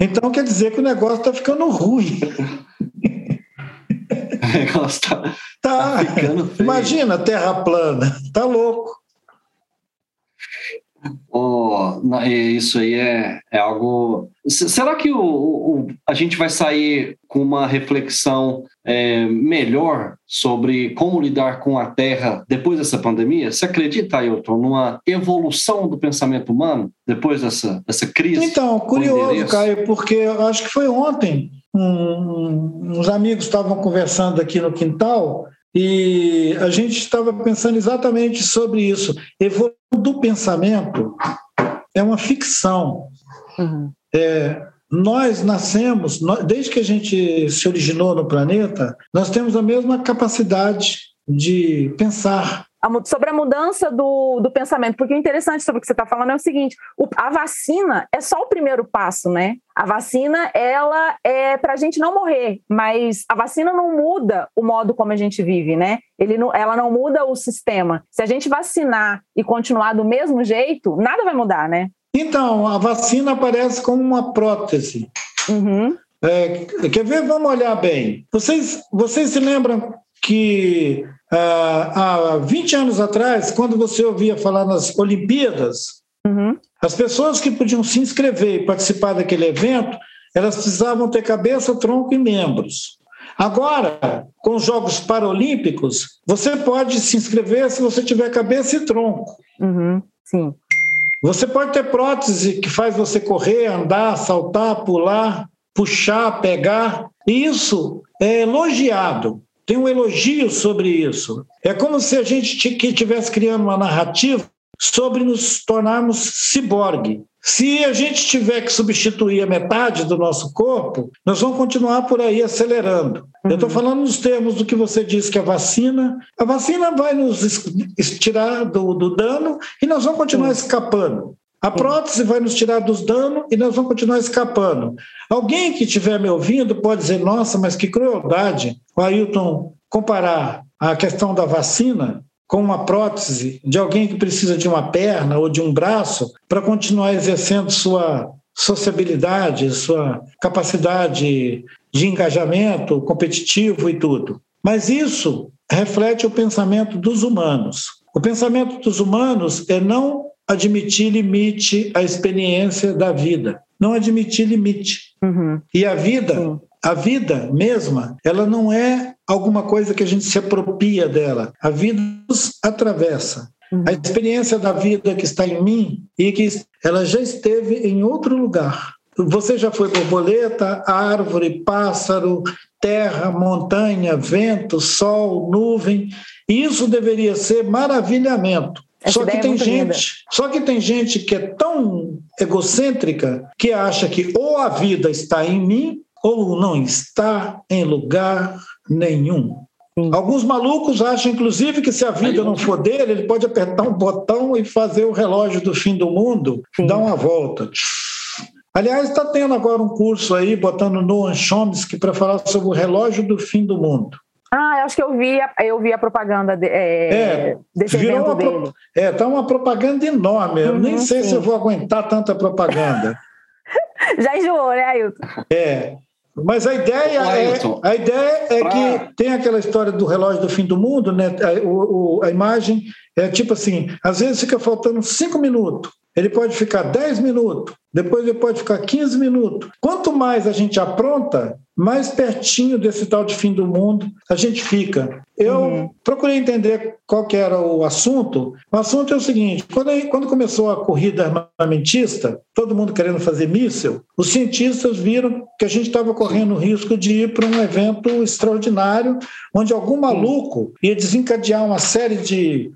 então quer dizer que o negócio está ficando ruim. (laughs) O negócio tá, tá, tá ficando feio. Imagina terra plana, tá louco. Oh, isso aí é, é algo. Será que o, o, a gente vai sair com uma reflexão é, melhor sobre como lidar com a Terra depois dessa pandemia? Você acredita, Ailton, numa evolução do pensamento humano depois dessa, dessa crise? Então, curioso, Caio, porque eu acho que foi ontem um, uns amigos estavam conversando aqui no quintal e a gente estava pensando exatamente sobre isso. Evolução do pensamento é uma ficção. Uhum. É, nós nascemos, desde que a gente se originou no planeta, nós temos a mesma capacidade de pensar, sobre a mudança do, do pensamento, porque o interessante sobre o que você está falando é o seguinte: o, a vacina é só o primeiro passo, né? A vacina, ela é para a gente não morrer, mas a vacina não muda o modo como a gente vive, né? Ele não, ela não muda o sistema. Se a gente vacinar e continuar do mesmo jeito, nada vai mudar, né? Então, a vacina aparece como uma prótese. Uhum. É, quer ver? Vamos olhar bem. Vocês, vocês se lembram que ah, há 20 anos atrás, quando você ouvia falar nas Olimpíadas, uhum. As pessoas que podiam se inscrever e participar daquele evento, elas precisavam ter cabeça, tronco e membros. Agora, com os Jogos Paralímpicos, você pode se inscrever se você tiver cabeça e tronco. Uhum. Sim. Você pode ter prótese que faz você correr, andar, saltar, pular, puxar, pegar. Isso é elogiado tem um elogio sobre isso. É como se a gente estivesse criando uma narrativa sobre nos tornarmos ciborgue. Se a gente tiver que substituir a metade do nosso corpo, nós vamos continuar por aí acelerando. Uhum. Eu estou falando nos termos do que você disse que a vacina, a vacina vai nos tirar do, do dano e nós vamos continuar uhum. escapando. A prótese vai nos tirar dos danos e nós vamos continuar escapando. Alguém que estiver me ouvindo pode dizer: nossa, mas que crueldade o Ailton comparar a questão da vacina com uma prótese de alguém que precisa de uma perna ou de um braço para continuar exercendo sua sociabilidade, sua capacidade de engajamento competitivo e tudo. Mas isso reflete o pensamento dos humanos. O pensamento dos humanos é não admitir limite à experiência da vida, não admitir limite. Uhum. E a vida. A vida mesma, ela não é alguma coisa que a gente se apropria dela. A vida nos atravessa. Uhum. A experiência da vida que está em mim e que ela já esteve em outro lugar. Você já foi borboleta, árvore, pássaro, terra, montanha, vento, sol, nuvem. Isso deveria ser maravilhamento. Essa só que é tem é gente, linda. só que tem gente que é tão egocêntrica que acha que ou a vida está em mim ou não está em lugar nenhum. Alguns malucos acham, inclusive, que se a vida não for dele, ele pode apertar um botão e fazer o relógio do fim do mundo Sim. dar uma volta. Aliás, está tendo agora um curso aí, botando Noam Chomsky para falar sobre o relógio do fim do mundo. Ah, acho que eu vi, eu vi a propaganda de, é, é, desse evento dele. Pro, é, tá uma propaganda enorme. Eu nem uhum, sei sim. se eu vou aguentar tanta propaganda. (laughs) Já enjoou, né, Ailton? É. Mas a ideia é, a ideia é pra... que tem aquela história do relógio do fim do mundo, né? A, o, a imagem é tipo assim: às vezes fica faltando cinco minutos, ele pode ficar dez minutos, depois ele pode ficar 15 minutos. Quanto mais a gente apronta, mais pertinho desse tal de fim do mundo a gente fica. Eu uhum. procurei entender qual que era o assunto. O assunto é o seguinte: quando, quando começou a corrida armamentista, todo mundo querendo fazer míssil, os cientistas viram que a gente estava correndo o risco de ir para um evento extraordinário, onde algum maluco ia desencadear uma série de,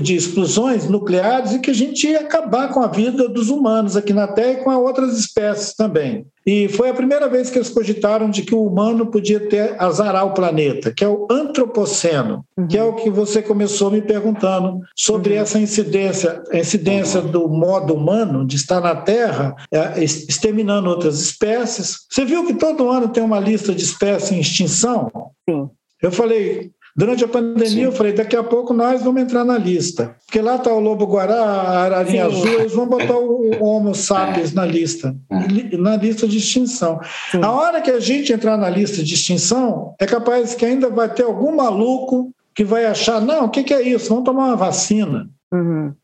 de explosões nucleares e que a gente ia acabar com a vida dos humanos aqui na Terra e com outras espécies também. E foi a primeira vez que eles cogitaram de que o humano podia ter azarar o planeta, que é o antropoceno, uhum. que é o que você começou me perguntando sobre uhum. essa incidência, a incidência uhum. do modo humano de estar na Terra, é, exterminando outras espécies. Você viu que todo ano tem uma lista de espécies em extinção? Sim. Eu falei, Durante a pandemia, Sim. eu falei: daqui a pouco nós vamos entrar na lista. Porque lá está o lobo-guará, a ararinha Sim. azul, eles vão botar o Homo sapiens é. na lista é. na lista de extinção. Sim. A hora que a gente entrar na lista de extinção, é capaz que ainda vai ter algum maluco que vai achar: não, o que, que é isso? Vamos tomar uma vacina. Uhum.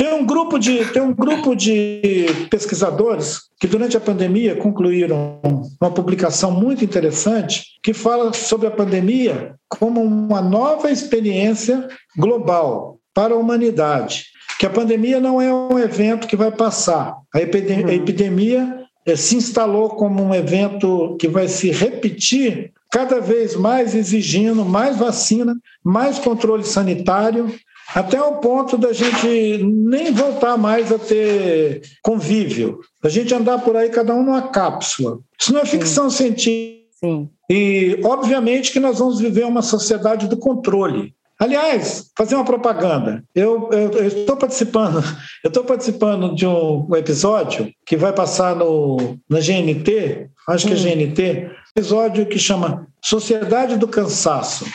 Tem um grupo de, tem um grupo de pesquisadores que durante a pandemia concluíram uma publicação muito interessante que fala sobre a pandemia como uma nova experiência global para a humanidade. Que a pandemia não é um evento que vai passar. A epidemia, a epidemia eh, se instalou como um evento que vai se repetir cada vez mais exigindo mais vacina, mais controle sanitário, até o ponto da gente nem voltar mais a ter convívio, a gente andar por aí cada um numa cápsula. Isso não é ficção Sim. científica. Sim. E, obviamente, que nós vamos viver uma sociedade do controle. Aliás, fazer uma propaganda. Eu, eu, eu estou participando, (laughs) eu estou participando de um, episódio que vai passar no, na GNT, acho que é hum. GNT, episódio que chama Sociedade do Cansaço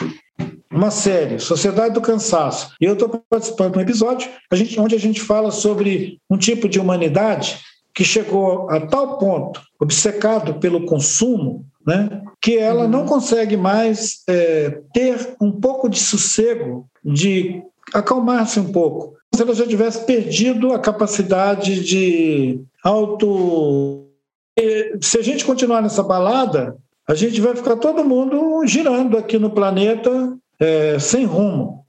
uma série, Sociedade do Cansaço. E eu estou participando de um episódio a gente, onde a gente fala sobre um tipo de humanidade que chegou a tal ponto, obcecado pelo consumo, né, que ela uhum. não consegue mais é, ter um pouco de sossego, de acalmar-se um pouco. Se ela já tivesse perdido a capacidade de auto. Se a gente continuar nessa balada, a gente vai ficar todo mundo girando aqui no planeta é, sem rumo.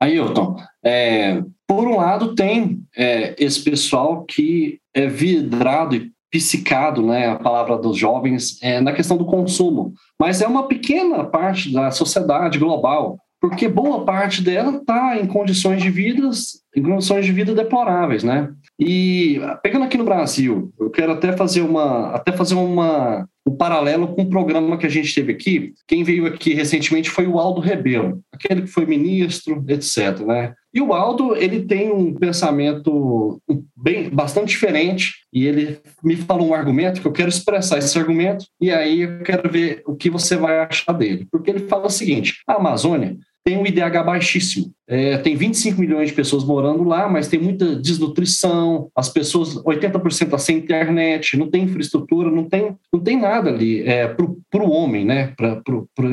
Ailton, é, por um lado tem é, esse pessoal que é vidrado e psicado, né, a palavra dos jovens, é, na questão do consumo, mas é uma pequena parte da sociedade global, porque boa parte dela está em condições de vidas, em condições de vida deploráveis, né? E pegando aqui no Brasil, eu quero até fazer uma, até fazer uma um paralelo com o programa que a gente teve aqui. Quem veio aqui recentemente foi o Aldo Rebelo, aquele que foi ministro, etc. Né? E o Aldo ele tem um pensamento bem bastante diferente e ele me falou um argumento que eu quero expressar esse argumento e aí eu quero ver o que você vai achar dele, porque ele fala o seguinte: a Amazônia tem um IDH baixíssimo. É, tem 25 milhões de pessoas morando lá, mas tem muita desnutrição, as pessoas, 80% sem internet, não tem infraestrutura, não tem, não tem nada ali é, para o homem, né? para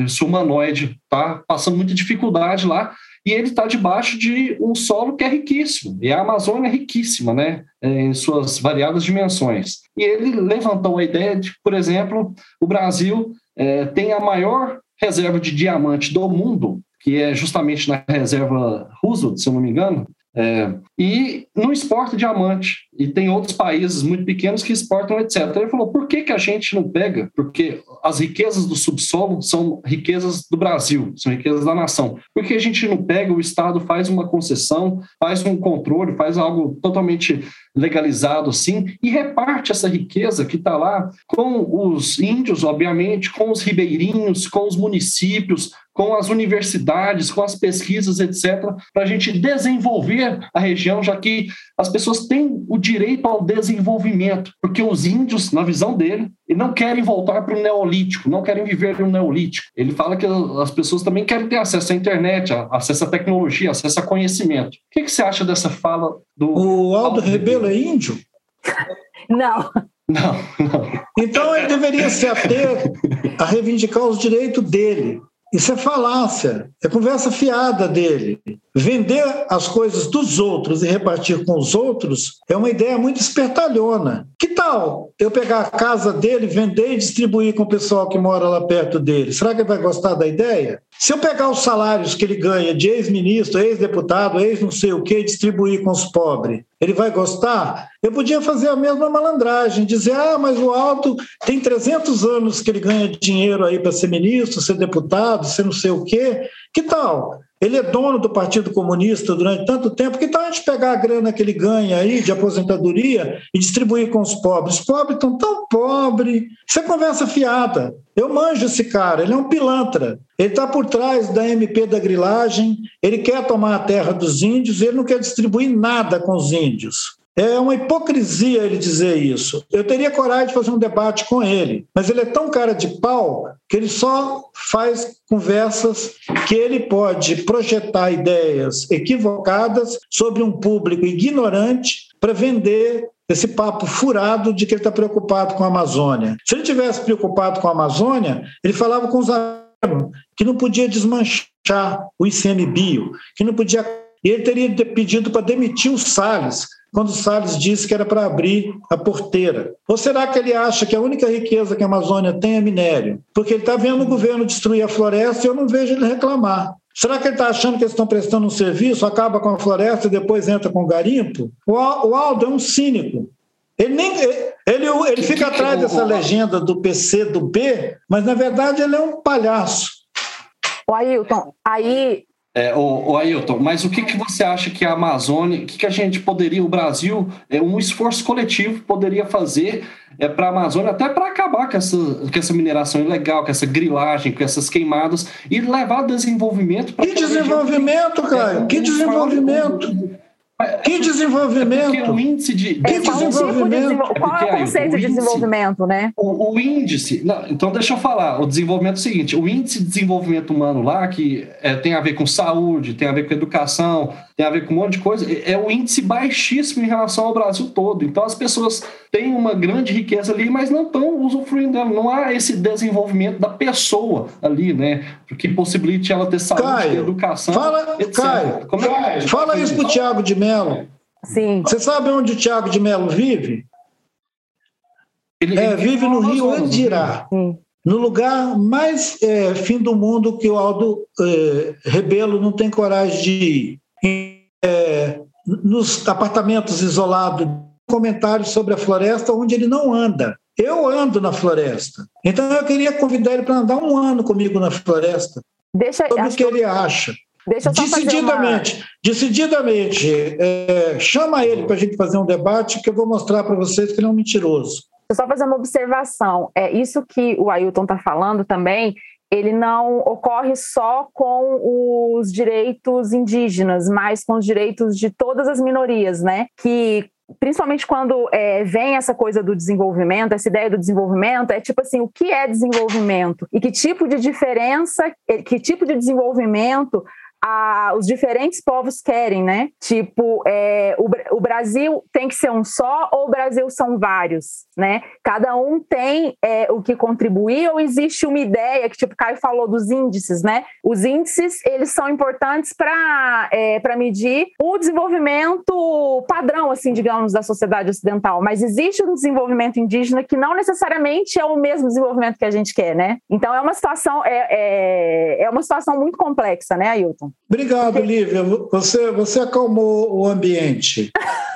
esse humanoide, tá passando muita dificuldade lá, e ele está debaixo de um solo que é riquíssimo, e a Amazônia é riquíssima, né? É, em suas variadas dimensões. E ele levantou a ideia de, por exemplo, o Brasil é, tem a maior reserva de diamante do mundo, que é justamente na reserva Roosevelt, se eu não me engano, É, e não exporta diamante. E tem outros países muito pequenos que exportam, etc. Ele falou: por que, que a gente não pega? Porque as riquezas do subsolo são riquezas do Brasil, são riquezas da nação. Por que a gente não pega? O Estado faz uma concessão, faz um controle, faz algo totalmente legalizado sim, e reparte essa riqueza que está lá com os índios, obviamente, com os ribeirinhos, com os municípios, com as universidades, com as pesquisas, etc., para a gente desenvolver a região, já que as pessoas têm o direito ao desenvolvimento, porque os índios, na visão dele, não querem voltar para o neolítico, não querem viver no neolítico. Ele fala que as pessoas também querem ter acesso à internet, acesso à tecnologia, acesso a conhecimento. O que, que você acha dessa fala do. O Aldo, Aldo Rebelo é índio? Não. Não, não. Então ele deveria se ater a reivindicar os direitos dele. Isso é falácia, é conversa fiada dele. Vender as coisas dos outros e repartir com os outros é uma ideia muito espertalhona. Que tal eu pegar a casa dele, vender e distribuir com o pessoal que mora lá perto dele? Será que ele vai gostar da ideia? Se eu pegar os salários que ele ganha de ex-ministro, ex-deputado, ex-não sei o que, e distribuir com os pobres, ele vai gostar? Eu podia fazer a mesma malandragem, dizer, ah, mas o Alto tem 300 anos que ele ganha dinheiro aí para ser ministro, ser deputado, ser não sei o quê. Que tal? Ele é dono do Partido Comunista durante tanto tempo, que tal a gente pegar a grana que ele ganha aí de aposentadoria e distribuir com os pobres? Os pobres estão tão pobres. Isso é conversa fiada. Eu manjo esse cara, ele é um pilantra. Ele está por trás da MP da grilagem, ele quer tomar a terra dos índios, ele não quer distribuir nada com os índios. É uma hipocrisia ele dizer isso. Eu teria coragem de fazer um debate com ele, mas ele é tão cara de pau que ele só faz conversas que ele pode projetar ideias equivocadas sobre um público ignorante para vender esse papo furado de que ele está preocupado com a Amazônia. Se ele tivesse preocupado com a Amazônia, ele falava com os amigos que não podia desmanchar o ICMBio, que não podia. E ele teria pedido para demitir o Salles, quando Salles disse que era para abrir a porteira? Ou será que ele acha que a única riqueza que a Amazônia tem é minério? Porque ele está vendo o governo destruir a floresta e eu não vejo ele reclamar. Será que ele está achando que eles estão prestando um serviço, acaba com a floresta e depois entra com o garimpo? O Aldo é um cínico. Ele, nem, ele, ele fica atrás dessa legenda do PC do B, mas na verdade ele é um palhaço. O Ailton, aí é, o, Ailton, mas o que, que você acha que a Amazônia, o que, que a gente poderia, o Brasil, é um esforço coletivo poderia fazer é, para a Amazônia, até para acabar com essa, com essa mineração ilegal, com essa grilagem, com essas queimadas e levar desenvolvimento para. Que desenvolvimento, cara? É, que desenvolvimento? Que desenvolvimento? É o índice de. Que desenvolvimento? Tipo de, qual é o conceito de desenvolvimento, né? O, o índice. Não, então, deixa eu falar. O desenvolvimento é o seguinte: o índice de desenvolvimento humano lá, que é, tem a ver com saúde, tem a ver com educação, tem a ver com um monte de coisa, é o índice baixíssimo em relação ao Brasil todo. Então, as pessoas têm uma grande riqueza ali, mas não estão usufruindo dela. Não há esse desenvolvimento da pessoa ali, né? Que possibilite ela ter saúde, Caio, ter educação. Fala, etc. Caio, Como é que... fala isso para o Tiago de Mello. Sim. Você sabe onde o Tiago de Mello vive? Ele, é, ele vive no Rio Andirá. No lugar mais é, fim do mundo que o Aldo é, Rebelo não tem coragem de ir. É, nos apartamentos isolados, comentários sobre a floresta onde ele não anda. Eu ando na floresta. Então eu queria convidar ele para andar um ano comigo na floresta. Deixa, sobre o que ele acha. Deixa eu decididamente, uma... decididamente, é, chama ele para a gente fazer um debate que eu vou mostrar para vocês que ele é um mentiroso. Eu só fazer uma observação. É isso que o Ailton está falando também. Ele não ocorre só com os direitos indígenas, mas com os direitos de todas as minorias, né? Que principalmente quando é, vem essa coisa do desenvolvimento, essa ideia do desenvolvimento, é tipo assim, o que é desenvolvimento? E que tipo de diferença, que tipo de desenvolvimento a, os diferentes povos querem, né? Tipo, é, o, o, Brasil tem que ser um só ou o Brasil são vários, né? Cada um tem é, o que contribuir ou existe uma ideia que, tipo, Caio falou dos índices, né? Os índices, eles são importantes para é, medir o desenvolvimento padrão, assim, digamos, da sociedade ocidental, mas existe um desenvolvimento indígena que não necessariamente é o mesmo desenvolvimento que a gente quer, né? Então, é uma situação, é, é, é uma situação muito complexa, né, Ailton? Obrigado, Lívia. Você, você acalmou o ambiente. (laughs)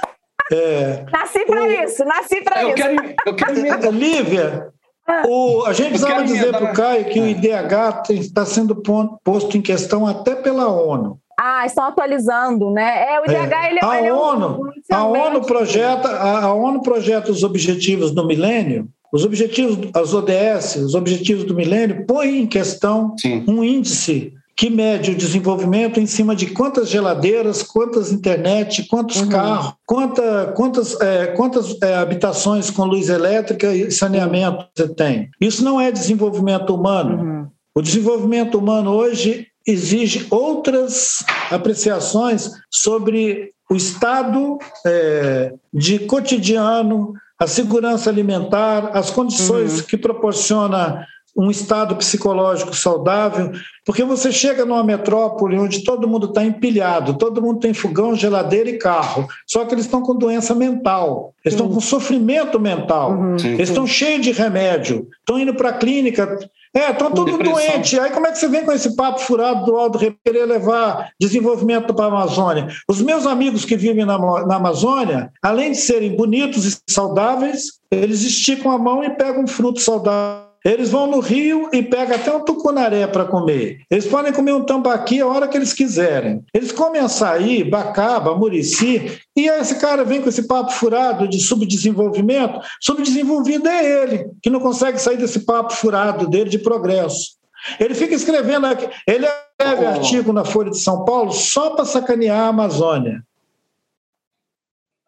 É, nasci para o... isso, nasci para isso. Quero, eu quero Lívia, ah. o, a gente precisava dizer para o Caio que o IDH está sendo posto em questão até pela ONU. Ah, estão atualizando, né? É, o IDH é. ele, é a ele ONU, é um, a ONU projeta, a, a ONU projeta os objetivos do milênio os objetivos, as ODS, os objetivos do milênio, põem em questão Sim. um índice que mede o desenvolvimento em cima de quantas geladeiras, quantas internet, quantos uhum. carros, quanta, quantas, é, quantas é, habitações com luz elétrica e saneamento você tem. Isso não é desenvolvimento humano. Uhum. O desenvolvimento humano hoje exige outras apreciações sobre o estado é, de cotidiano, a segurança alimentar, as condições uhum. que proporciona um estado psicológico saudável, porque você chega numa metrópole onde todo mundo está empilhado, todo mundo tem fogão, geladeira e carro, só que eles estão com doença mental, eles estão com sofrimento mental, uhum. eles estão cheios de remédio, estão indo para a clínica, é, estão tudo doente. Aí como é que você vem com esse papo furado do Aldo querer levar desenvolvimento para a Amazônia? Os meus amigos que vivem na, na Amazônia, além de serem bonitos e saudáveis, eles esticam a mão e pegam um fruto saudável eles vão no rio e pegam até um tucunaré para comer. Eles podem comer um tambaqui a hora que eles quiserem. Eles comem açaí, bacaba, murici, e esse cara vem com esse papo furado de subdesenvolvimento. Subdesenvolvido é ele, que não consegue sair desse papo furado dele de progresso. Ele fica escrevendo, aqui, ele escreve oh. artigo na Folha de São Paulo só para sacanear a Amazônia.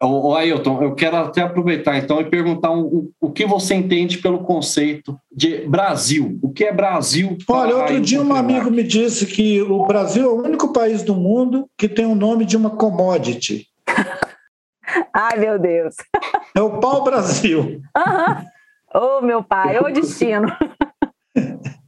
O Ailton, eu quero até aproveitar então e perguntar um, um, o que você entende pelo conceito de Brasil. O que é Brasil? Olha, outro dia um amigo me disse que o Brasil é o único país do mundo que tem o nome de uma commodity. (laughs) Ai, meu Deus. (laughs) É o pau-brasil. Ô, oh, meu pai, ô oh, destino. (laughs)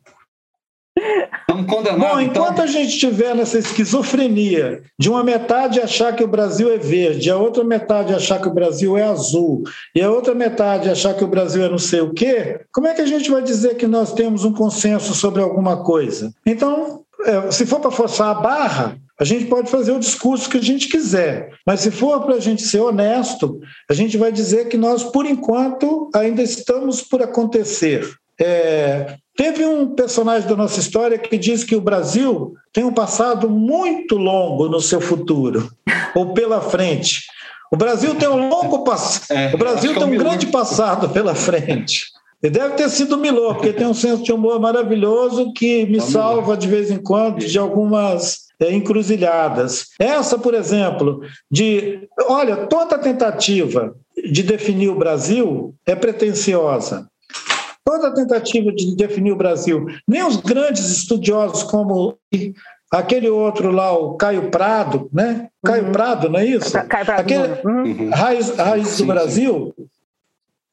Estamos condenados. Bom, então. enquanto então... a gente estiver nessa esquizofrenia de uma metade achar que o Brasil é verde, a outra metade achar que o Brasil é azul, e a outra metade achar que o Brasil é não sei o quê, como é que a gente vai dizer que nós temos um consenso sobre alguma coisa? Então, é, se for para forçar a barra, a gente pode fazer o discurso que a gente quiser, mas se for para a gente ser honesto, a gente vai dizer que nós, por enquanto, ainda estamos por acontecer. É, teve um personagem da nossa história que diz que o Brasil tem um passado muito longo no seu futuro, ou pela frente. O Brasil tem um longo passado, é, o Brasil tem um grande passado pela frente. E deve ter sido Milô, porque tem um senso de humor maravilhoso que me salva de vez em quando de algumas é, encruzilhadas. Essa, por exemplo, de. Olha, toda tentativa de definir o Brasil é pretensiosa toda tentativa de definir o Brasil, nem os grandes estudiosos como aquele outro lá, o Caio Prado, né? Caio uhum. Prado, não é isso? Caio Prado. Aquele uhum. raiz, raiz sim, do Brasil. Sim.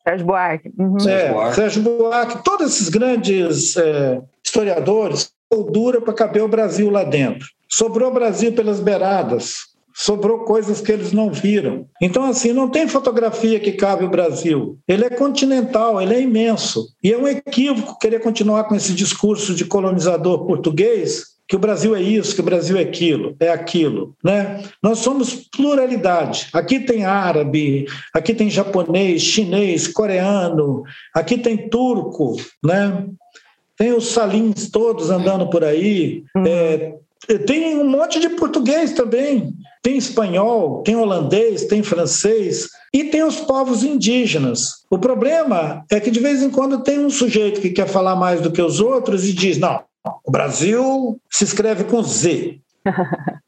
Sérgio Buarque. Uhum. É, Sérgio Buarque. Todos esses grandes é, historiadores dura para caber o Brasil lá dentro. Sobrou o Brasil pelas beiradas sobrou coisas que eles não viram. Então, assim, não tem fotografia que cabe o Brasil. Ele é continental, ele é imenso. E é um equívoco querer continuar com esse discurso de colonizador português, que o Brasil é isso, que o Brasil é aquilo, é aquilo, né? Nós somos pluralidade. Aqui tem árabe, aqui tem japonês, chinês, coreano, aqui tem turco, né? Tem os salins todos andando por aí. Uhum. É, tem um monte de português também tem espanhol, tem holandês, tem francês e tem os povos indígenas. O problema é que de vez em quando tem um sujeito que quer falar mais do que os outros e diz: não, o Brasil se escreve com Z. (laughs)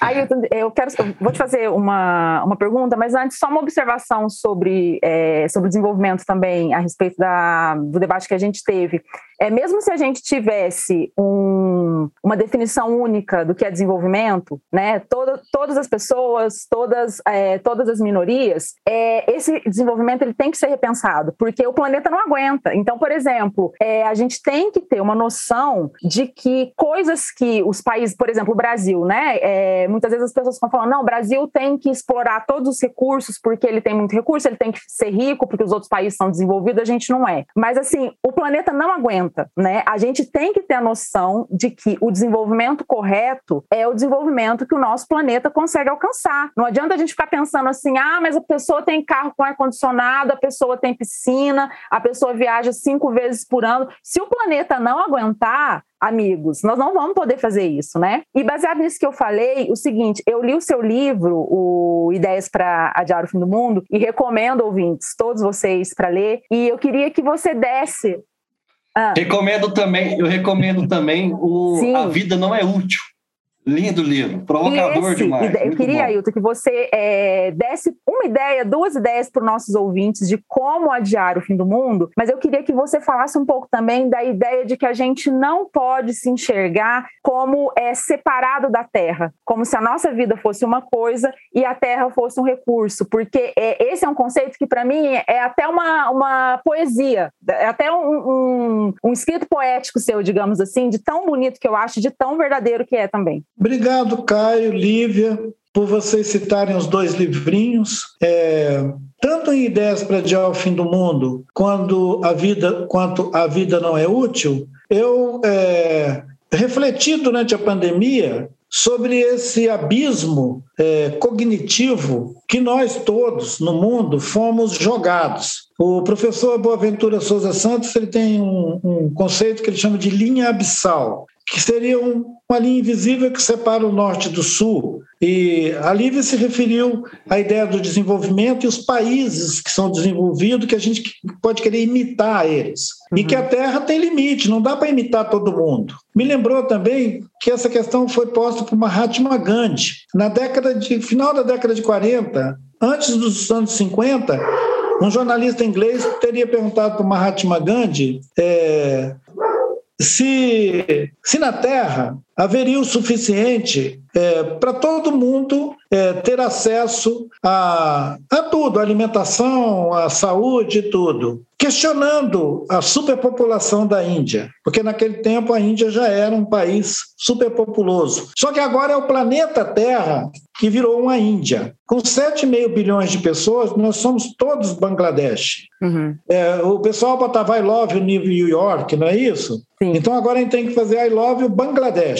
Aí eu, eu quero, eu vou te fazer uma, uma pergunta, mas antes só uma observação sobre, é, sobre o desenvolvimento também a respeito da, do debate que a gente teve. É, mesmo se a gente tivesse um, uma definição única do que é desenvolvimento, né, toda, todas as pessoas, todas, é, todas as minorias, é, esse desenvolvimento ele tem que ser repensado, porque o planeta não aguenta. Então, por exemplo, é, a gente tem que ter uma noção de que coisas que os países, por exemplo, o Brasil, né, é, muitas vezes as pessoas ficam falando, não, o Brasil tem que explorar todos os recursos porque ele tem muito recurso, ele tem que ser rico porque os outros países são desenvolvidos, a gente não é. Mas assim, o planeta não aguenta, né? A gente tem que ter a noção de que o desenvolvimento correto é o desenvolvimento que o nosso planeta consegue alcançar. Não adianta a gente ficar pensando assim, ah, mas a pessoa tem carro com ar-condicionado, a pessoa tem piscina, a pessoa viaja cinco vezes por ano. Se o planeta não aguentar, amigos, nós não vamos poder fazer isso, né? E baseado nisso que eu falei, o seguinte, eu li o seu livro, o Ideias para Adiar o Fim do Mundo, e recomendo, ouvintes, todos vocês para ler, e eu queria que você desse... Ah. Recomendo também, eu recomendo também o A Vida Não É Útil, Lindo livro, provocador esse, demais. Eu queria, Ailton, que você é, desse uma ideia, duas ideias para os nossos ouvintes de como adiar o fim do mundo, mas eu queria que você falasse um pouco também da ideia de que a gente não pode se enxergar como é, separado da Terra, como se a nossa vida fosse uma coisa e a Terra fosse um recurso, porque é, esse é um conceito que, para mim, é até uma, uma poesia, é até um, um, um escrito poético seu, digamos assim, de tão bonito que eu acho, de tão verdadeiro que é também. Obrigado, Caio, Lívia, por vocês citarem os dois livrinhos. É, tanto em Ideias para Adiar o Fim do Mundo, quando a vida, quanto A Vida Não É Útil, eu é, refleti durante a pandemia sobre esse abismo é, cognitivo que nós todos no mundo fomos jogados. O professor Boaventura Souza Santos ele tem um, um conceito que ele chama de linha abissal, que seria um, uma linha invisível que separa o norte do sul. E a Lívia se referiu à ideia do desenvolvimento e os países que são desenvolvidos, que a gente pode querer imitar eles. Uhum. E que a Terra tem limite, não dá para imitar todo mundo. Me lembrou também que essa questão foi posta por Mahatma Gandhi. Na década de final da década de 40, antes dos anos 50, um jornalista inglês teria perguntado para Mahatma Gandhi é, se, se na Terra haveria o suficiente é, para todo mundo é, ter acesso a, a tudo, a alimentação, a saúde tudo. Questionando a superpopulação da Índia, porque naquele tempo a Índia já era um país superpopuloso. Só que agora é o planeta Terra que virou uma Índia. Com 7,5 bilhões de pessoas, nós somos todos Bangladesh. Uhum. É, o pessoal botava I love New York, não é isso? Sim. Então agora a gente tem que fazer I love you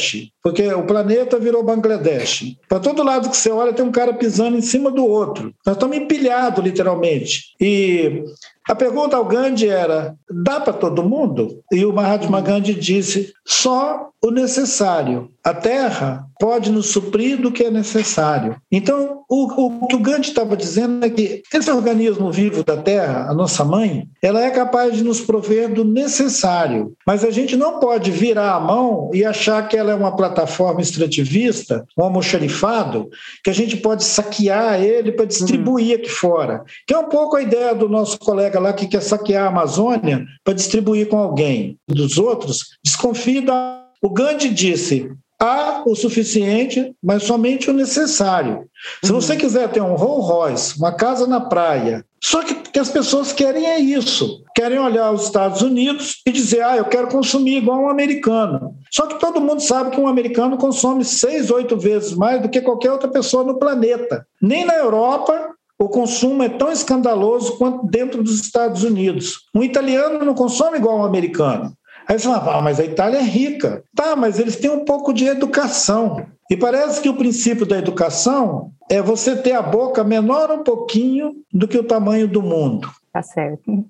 Bangladesh, porque o planeta virou Bangladesh. Para todo lado que você olha, tem um cara pisando em cima do outro. Nós estamos empilhados, literalmente. E a pergunta ao Gandhi era: dá para todo mundo? E o Mahatma Gandhi disse: só o necessário. A Terra pode nos suprir do que é necessário. Então, o, o que o Gandhi estava dizendo é que esse organismo vivo da Terra, a nossa mãe, ela é capaz de nos prover do necessário, mas a gente não pode virar a mão e achar que ela é uma plataforma extrativista, um almoxarifado, que a gente pode saquear ele para distribuir uhum. aqui fora. Que é um pouco a ideia do nosso colega lá que quer saquear a Amazônia para distribuir com alguém. Dos outros, desconfie da o Gandhi disse: há o suficiente, mas somente o necessário. Se você uhum. quiser ter um Rolls Royce, uma casa na praia, só que, que as pessoas querem é isso. Querem olhar os Estados Unidos e dizer, ah, eu quero consumir igual um americano. Só que todo mundo sabe que um americano consome seis, oito vezes mais do que qualquer outra pessoa no planeta. Nem na Europa o consumo é tão escandaloso quanto dentro dos Estados Unidos. Um italiano não consome igual um americano. Aí você fala, ah, mas a Itália é rica. Tá, mas eles têm um pouco de educação. E parece que o princípio da educação é você ter a boca menor um pouquinho do que o tamanho do mundo. Tá certo.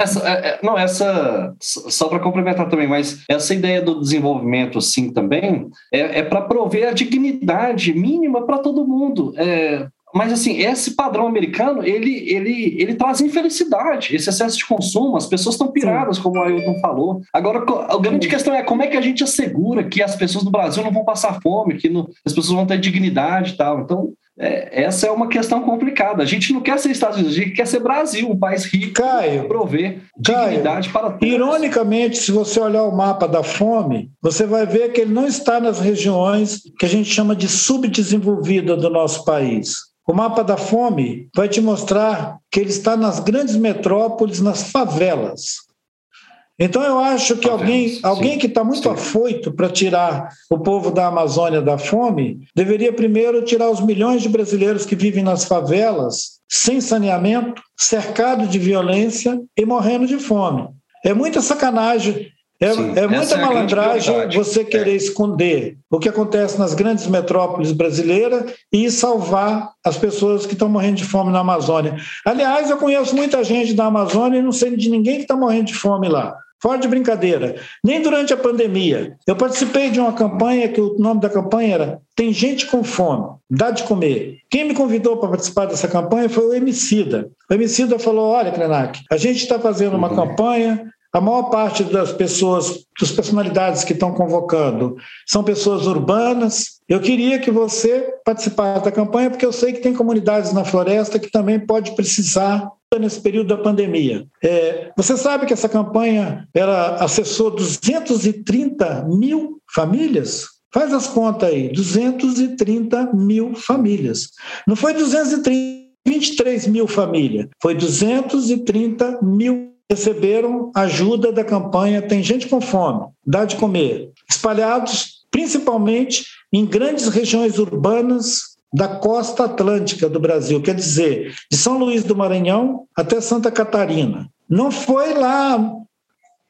Essa, é, é não, essa, só para complementar também, mas essa ideia do desenvolvimento, sim, também, é, é para prover a dignidade mínima para todo mundo. É, mas, assim, esse padrão americano, ele, ele, ele traz infelicidade, esse excesso de consumo, as pessoas estão piradas, como o Ailton falou. Agora, a grande questão é como é que a gente assegura que as pessoas no Brasil não vão passar fome, que não, as pessoas vão ter dignidade e tal. Então, é, essa é uma questão complicada. A gente não quer ser Estados Unidos, a gente quer ser Brasil, um país rico, Caio, prover dignidade Caio, para todos. Ironicamente, se você olhar o mapa da fome, você vai ver que ele não está nas regiões que a gente chama de subdesenvolvida do nosso país. O mapa da fome vai te mostrar que ele está nas grandes metrópoles, nas favelas. Então eu acho que alguém, alguém que está muito afoito para tirar o povo da Amazônia da fome, deveria primeiro tirar os milhões de brasileiros que vivem nas favelas, sem saneamento, cercado de violência e morrendo de fome. É muita sacanagem é, Sim, é muita é malandragem você é. querer é. esconder o que acontece nas grandes metrópoles brasileiras e salvar as pessoas que estão morrendo de fome na Amazônia. Aliás, eu conheço muita gente da Amazônia e não sei de ninguém que está morrendo de fome lá. Fora de brincadeira. Nem durante a pandemia. Eu participei de uma campanha que o nome da campanha era Tem gente com fome, dá de comer. Quem me convidou para participar dessa campanha foi o Emicida. O Emicida falou: Olha, Krenak, a gente está fazendo uma uhum. campanha a maior parte das pessoas, das personalidades que estão convocando, são pessoas urbanas. Eu queria que você participasse da campanha, porque eu sei que tem comunidades na floresta que também pode precisar nesse período da pandemia. É, você sabe que essa campanha ela acessou 230 mil famílias? Faz as contas aí, 230 mil famílias. Não foi 223 mil famílias, foi 230 mil receberam ajuda da campanha Tem Gente com Fome, Dá de Comer, espalhados principalmente em grandes regiões urbanas da costa atlântica do Brasil, quer dizer, de São Luís do Maranhão até Santa Catarina. Não foi lá.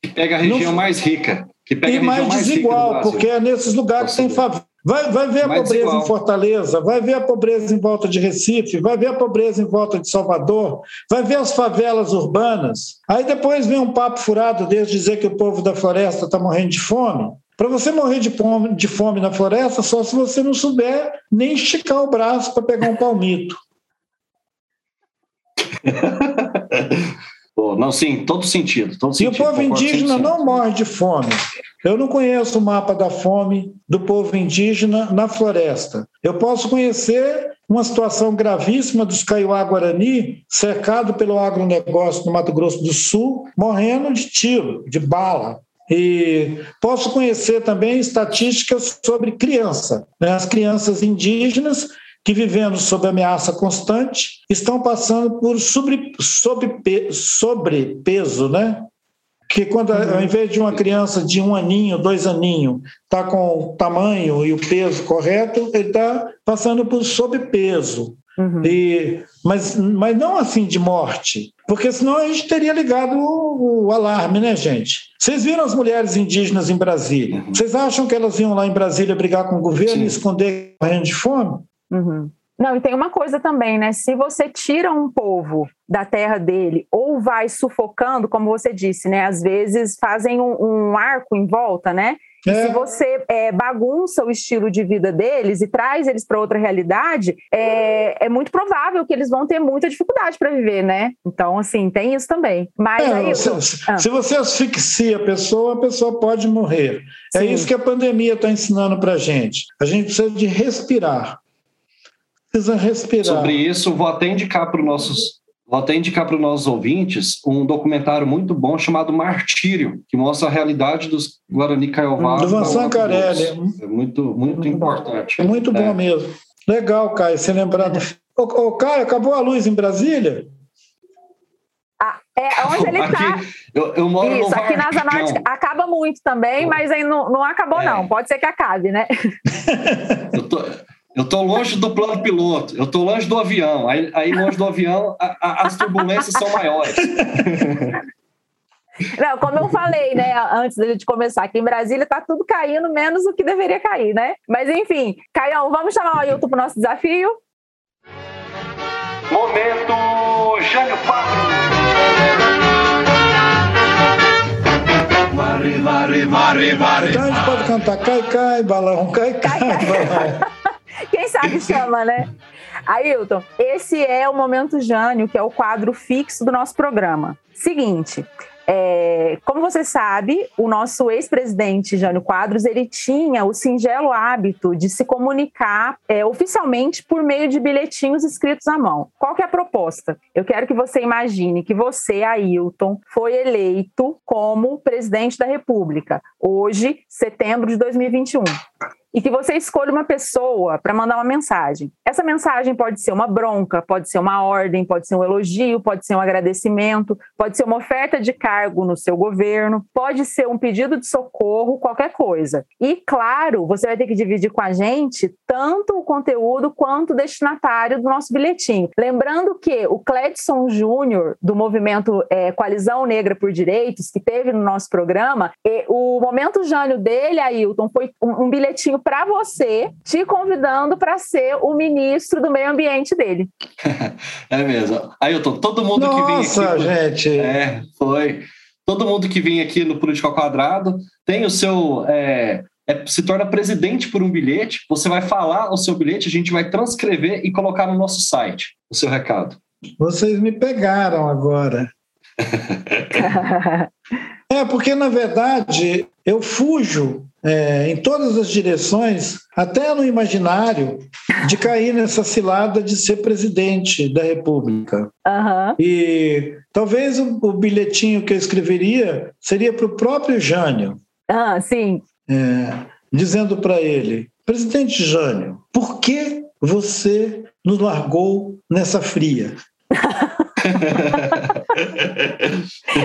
Que pega a região não, mais rica. Que pega e mais, mais desigual, porque é nesses lugares que tem favela. Vai, vai ver a pobreza igual. em Fortaleza, vai ver a pobreza em volta de Recife, vai ver a pobreza em volta de Salvador, vai ver as favelas urbanas. Aí depois vem um papo furado desde dizer que o povo da floresta está morrendo de fome. Para você morrer de fome, de fome na floresta, só se você não souber nem esticar o braço para pegar um palmito. (laughs) Não, sim, todo sentido. Todo e sentido, o povo indígena não morre de fome. Eu não conheço o mapa da fome do povo indígena na floresta. Eu posso conhecer uma situação gravíssima dos Kaiowá-Guarani, cercado pelo agronegócio no Mato Grosso do Sul, morrendo de tiro, de bala. E posso conhecer também estatísticas sobre criança. Né? As crianças indígenas que vivendo sob ameaça constante estão passando por sobre, sobre, sobrepeso, né? que quando uhum. ao invés de uma criança de um aninho, dois aninhos, está com o tamanho e o peso correto, ele está passando por sobrepeso. Uhum. E, mas, mas não assim de morte, porque senão a gente teria ligado o, o alarme, né, gente? Vocês viram as mulheres indígenas em Brasília? Uhum. Vocês acham que elas iam lá em Brasília brigar com o governo Sim. e esconder morrendo de fome? Uhum. Não, e tem uma coisa também, né? Se você tira um povo da terra dele ou vai sufocando, como você disse, né? Às vezes fazem um, um arco em volta, né? E é. se você é, bagunça o estilo de vida deles e traz eles para outra realidade, é, é, muito provável que eles vão ter muita dificuldade para viver, né? Então, assim, tem isso também. Mas é, aí, se, ah. se, você asfixia a pessoa, a pessoa pode morrer. É Sim. É isso que a pandemia está ensinando para gente. A gente precisa de respirar precisa respirar. Sobre isso, vou até indicar para os nossos Vou até indicar para os nossos ouvintes um documentário muito bom chamado Martírio, que mostra a realidade dos Guarani Caiová. Do Vincent Carelli. É muito, muito, muito importante. É muito bom é. mesmo. Legal, Caio, você lembrando. Ô, ô, Caio, acabou a luz em Brasília? Ah, é onde ele está. Eu, eu, moro Isso, no aqui na Asa Norte acaba muito também, mas aí não, não acabou, é. não. Pode ser que acabe, né? (laughs) eu tô, eu estou longe do plano piloto, eu estou longe do avião. Aí, aí longe do avião, a, a, as turbulências são maiores. (laughs) Não, como eu falei, né, antes da gente começar, aqui em Brasília está tudo caindo menos o que deveria cair, né? Mas enfim, Caião, vamos chamar o Ailton para o nosso desafio? Momento Jânio Quadro. Varre, varre, varre, varre. Então a gente pode cantar cai, cai, balão, cai, cai, cai balão. Quem sabe chama, né? Ailton, esse é o Momento Jânio, que é o quadro fixo do nosso programa. Seguinte, é, como você sabe, o nosso ex-presidente Jânio Quadros ele tinha o singelo hábito de se comunicar é, oficialmente por meio de bilhetinhos escritos à mão. Qual que é a proposta? Eu quero que você imagine que você, Ailton, foi eleito como presidente da República, hoje, setembro de 2021. E que você escolha uma pessoa para mandar uma mensagem. Essa mensagem pode ser uma bronca, pode ser uma ordem, pode ser um elogio, pode ser um agradecimento, pode ser uma oferta de cargo no seu governo, pode ser um pedido de socorro, qualquer coisa. E claro, você vai ter que dividir com a gente tanto o conteúdo quanto o destinatário do nosso bilhetinho. Lembrando que o Cledson Júnior, do movimento é, Coalizão Negra por Direitos, que teve no nosso programa, o momento Jânio dele, Ailton, foi um, um bilhetinho para você, te convidando para ser o ministro do meio ambiente dele. (laughs) é mesmo. Ailton, todo mundo Nossa, que vem aqui. Nossa, gente! É, foi. Todo mundo que vem aqui no Político ao Quadrado tem o seu. É, é, se torna presidente por um bilhete, você vai falar o seu bilhete, a gente vai transcrever e colocar no nosso site o seu recado. Vocês me pegaram agora. (laughs) é, porque na verdade eu fujo é, em todas as direções, até no imaginário, de cair nessa cilada de ser presidente da República. Uhum. E talvez o, o, bilhetinho que eu escreveria seria para o próprio Jânio. Ah, sim. É, dizendo para ele: Presidente Jânio, por que você nos largou nessa fria? (laughs)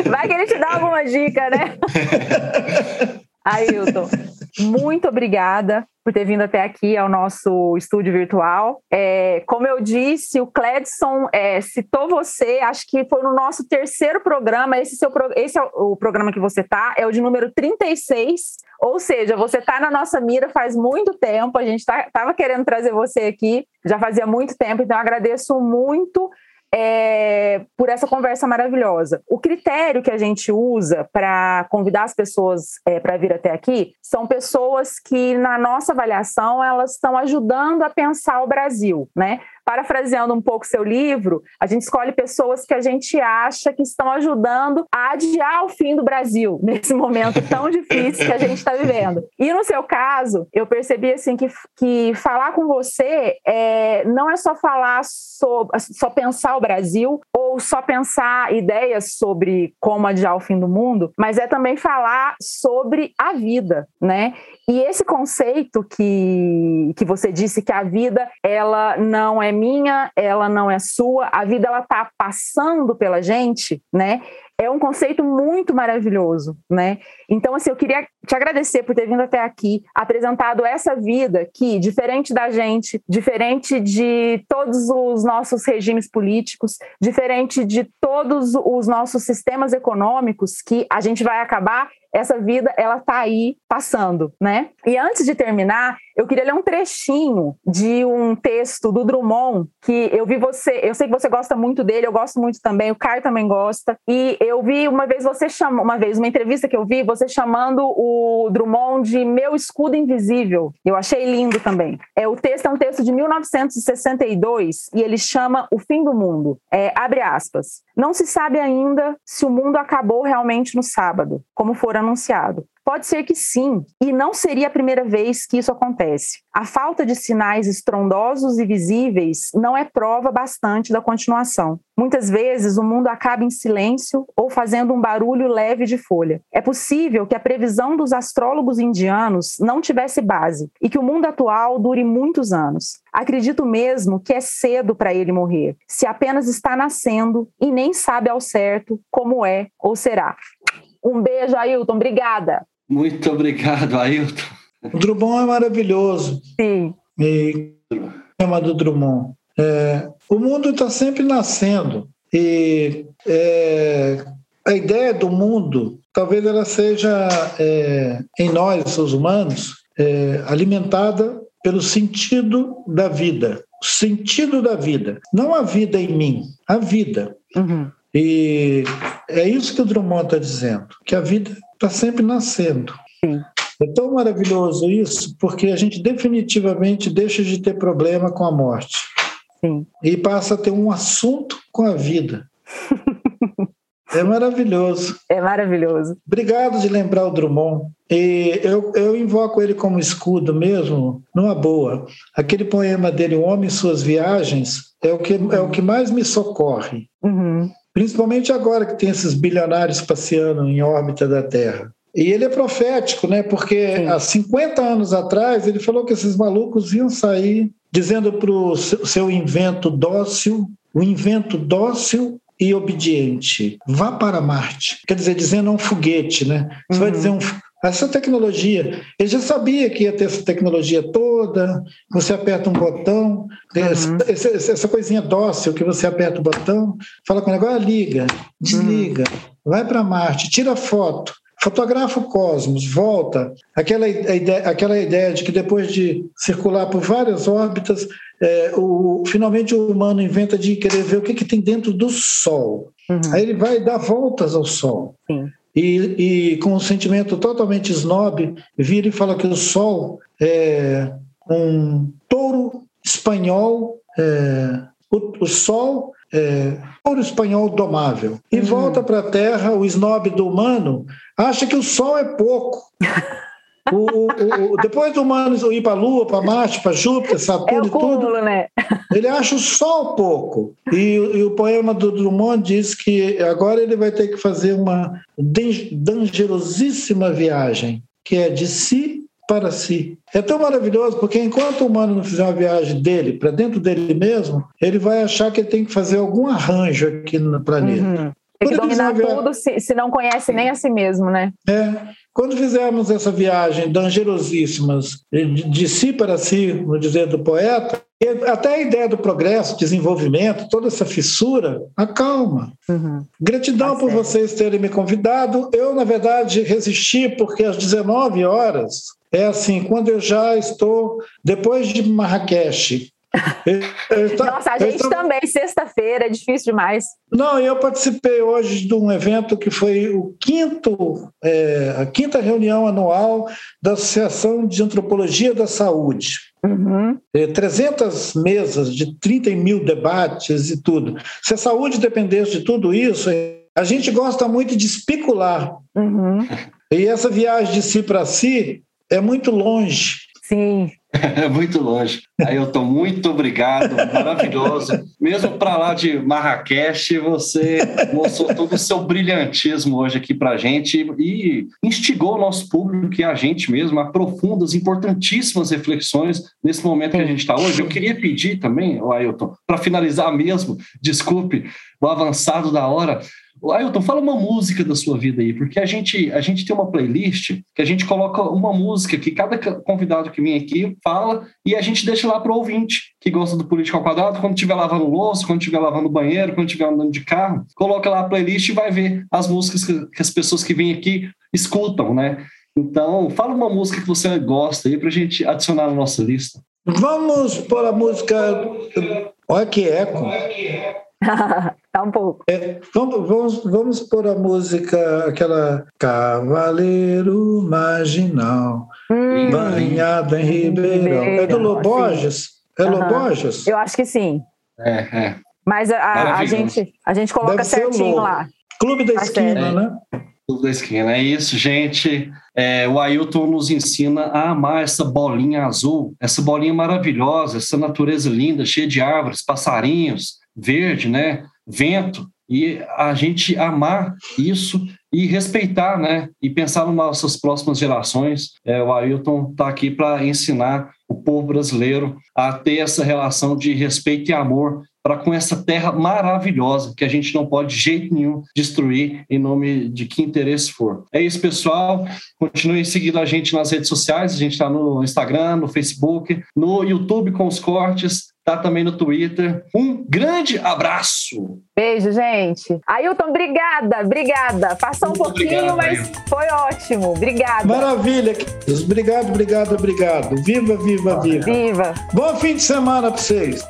Vai que ele te dá alguma dica, né? (laughs) Ailton, muito obrigada por ter vindo até aqui ao nosso estúdio virtual. É, como eu disse, o Cledson é, citou você, acho que foi no nosso terceiro programa. Esse, seu, esse é o programa que você está, é o de número 36. Ou seja, você está na nossa mira faz muito tempo. A gente estava tá, querendo trazer você aqui, já fazia muito tempo, então agradeço muito é, por essa conversa maravilhosa. O critério que a gente usa para convidar as pessoas é, para vir até aqui são pessoas que, na nossa avaliação, elas estão ajudando a pensar o Brasil, né? Parafraseando um pouco seu livro, a gente escolhe pessoas que a gente acha que estão ajudando a adiar o fim do Brasil (laughs) nesse momento tão difícil que a gente está vivendo. E no seu caso, eu percebi assim que, que falar com você é, não é só falar sobre, só pensar o Brasil ou só pensar ideias sobre como adiar o fim do mundo, mas é também falar sobre a vida, né? E esse conceito que, que você disse que a vida ela não é minha, ela não é sua, a vida ela está passando pela gente, né? é um conceito muito maravilhoso, né? Então, assim, eu queria te agradecer por ter vindo até aqui, apresentado essa vida que, diferente da gente, diferente de todos os nossos regimes políticos, diferente de todos os nossos sistemas econômicos, que a gente vai acabar essa vida ela tá aí passando, né? E antes de terminar, eu queria ler um trechinho de um texto do Drummond que eu vi você, eu sei que você gosta muito dele, eu gosto muito também, o Caio também gosta. E eu vi uma vez você chama, uma vez uma entrevista que eu vi você chamando o Drummond de meu escudo invisível. Eu achei lindo também. É o texto é um texto de 1962 e ele chama O fim do mundo. É, abre aspas. Não se sabe ainda se o mundo acabou realmente no sábado, como for anunciado. Pode ser que sim, e não seria a primeira vez que isso acontece. A falta de sinais estrondosos e visíveis não é prova bastante da continuação. Muitas vezes o mundo acaba em silêncio ou fazendo um barulho leve de folha. É possível que a previsão dos astrólogos indianos não tivesse base e que o mundo atual dure muitos anos. Acredito mesmo que é cedo para ele morrer, se apenas está nascendo e nem sabe ao certo como é ou será. Um beijo, Ailton. Obrigada. Muito obrigado, Ailton. O Drummond é maravilhoso. Sim. E o tema do Drummond. É, o mundo está sempre nascendo. E é, a ideia do mundo, talvez ela seja, é, em nós, os humanos, é, alimentada pelo sentido da vida. O sentido da vida. Não a vida em mim, a vida. Uhum. E é isso que o Drummond está dizendo, que a vida está sempre nascendo. Sim. É tão maravilhoso isso, porque a gente definitivamente deixa de ter problema com a morte. Sim. E passa a ter um assunto com a vida. (laughs) é maravilhoso. É maravilhoso. Obrigado de lembrar o Drummond. E eu, eu invoco ele como escudo mesmo, numa boa. Aquele poema dele, O Homem e Suas Viagens, é o que, é o que mais me socorre. Uhum. Principalmente agora que tem esses bilionários passeando em órbita da Terra. E ele é profético, né? Porque Sim. há 50 anos atrás ele falou que esses malucos iam sair dizendo para o seu invento dócil, o invento dócil e obediente, vá para Marte. Quer dizer, dizendo um foguete, né? Você uhum. vai dizer um, essa tecnologia, ele já sabia que ia ter essa tecnologia toda, você aperta um botão, uhum. essa, essa, coisinha dócil que você aperta o botão, fala com o negócio, liga, desliga, uhum. vai para Marte, tira foto, fotografa o cosmos, volta. Aquela ideia, aquela ideia de que depois de circular por várias órbitas, é, o, finalmente o humano inventa de querer ver o que, que tem dentro do Sol. Uhum. Aí ele vai dar voltas ao Sol. Sim. E, e, com um sentimento totalmente snob, vira e fala que o Sol é um touro espanhol, é, o, o Sol é, ouro espanhol domável. E uhum. volta para a Terra, o snob do humano acha que o Sol é pouco. (laughs) O, o, o, depois do humano ir para a Lua, para Marte, para Júpiter, Saturno é e tudo, né? ele acha o Sol pouco. E, e, o poema do Drummond diz que agora ele vai ter que fazer uma dangerosíssima viagem, que é de si para si. É tão maravilhoso porque enquanto o humano não fizer uma viagem dele para dentro dele mesmo, ele vai achar que ele tem que fazer algum arranjo aqui no planeta. Uhum. Tem que dominar tudo se, se não conhece nem a si mesmo, né? É. Quando fizermos essa viagem dangerosíssimas de, de si para si, no dizer do poeta, até a ideia do progresso, desenvolvimento, toda essa fissura, acalma. Uhum. Gratidão tá por vocês terem me convidado. Eu, na verdade, resisti porque às 19 horas é assim, quando eu já estou, depois de Marrakech, (laughs) Nossa, a gente também, sexta-feira, é difícil demais. Não, eu participei hoje de um evento que foi o quinto, é, a quinta reunião anual da Associação de Antropologia da Saúde. Uhum. 300 é, mesas de 30 mil debates e tudo. Se a saúde dependesse de tudo isso, a gente gosta muito de especular. Uhum. E essa viagem de si para si é muito longe. Sim. (laughs) Muito longe. Aí eu tô muito obrigado, maravilhoso. Mesmo para lá de Marrakech, você mostrou todo o seu brilhantismo hoje aqui para gente e instigou o nosso público e a gente mesmo a profundas, importantíssimas reflexões nesse momento que a gente está hoje. Eu queria pedir também, Ailton, para finalizar mesmo, desculpe o avançado da hora, Ailton, fala uma música da sua vida aí, porque a gente, a gente tem uma playlist que a gente coloca uma música que cada convidado que vem aqui fala e a gente deixa lá para o ouvinte que gosta do Político ao Quadrado, quando estiver lavando louça, quando estiver lavando banheiro, quando estiver andando de carro, coloca lá a playlist e vai ver as músicas que, que as pessoas que vêm aqui escutam, né? Então, fala uma música que você gosta aí para a gente adicionar na nossa lista. Vamos por a música. Olha que eco. Tá um pouco. É, vamos, vamos, vamos pôr a música, aquela Cavaleiro Marginal, hum. banhada em Ribeirão. É do Loborges? É uhum. Loborges? Eu acho que sim. É, é. Mas a, a gente, a gente coloca certinho lá. Clube da tá Esquina, né? Clube da Esquina. É isso, gente. É, o Ailton nos ensina a amar essa bolinha azul, essa bolinha maravilhosa, essa natureza linda, cheia de árvores, passarinhos, verde, né? Vento, e a gente amar isso e respeitar, né? E pensar nas nossas próximas gerações. É, o Ailton está aqui para ensinar o povo brasileiro a ter essa relação de respeito e amor para com essa terra maravilhosa que a gente não pode de jeito nenhum destruir em nome de que interesse for. É isso, pessoal. Continuem seguindo a gente nas redes sociais. A gente está no Instagram, no Facebook, no YouTube com os cortes tá também no Twitter. Um grande abraço. Beijo, gente. Ailton, obrigada, obrigada. Passou um pouquinho, obrigado, mas Ailton. foi ótimo. Obrigada. Maravilha. Obrigado, obrigado, obrigado. Viva, viva, viva. Viva. Bom fim de semana para vocês.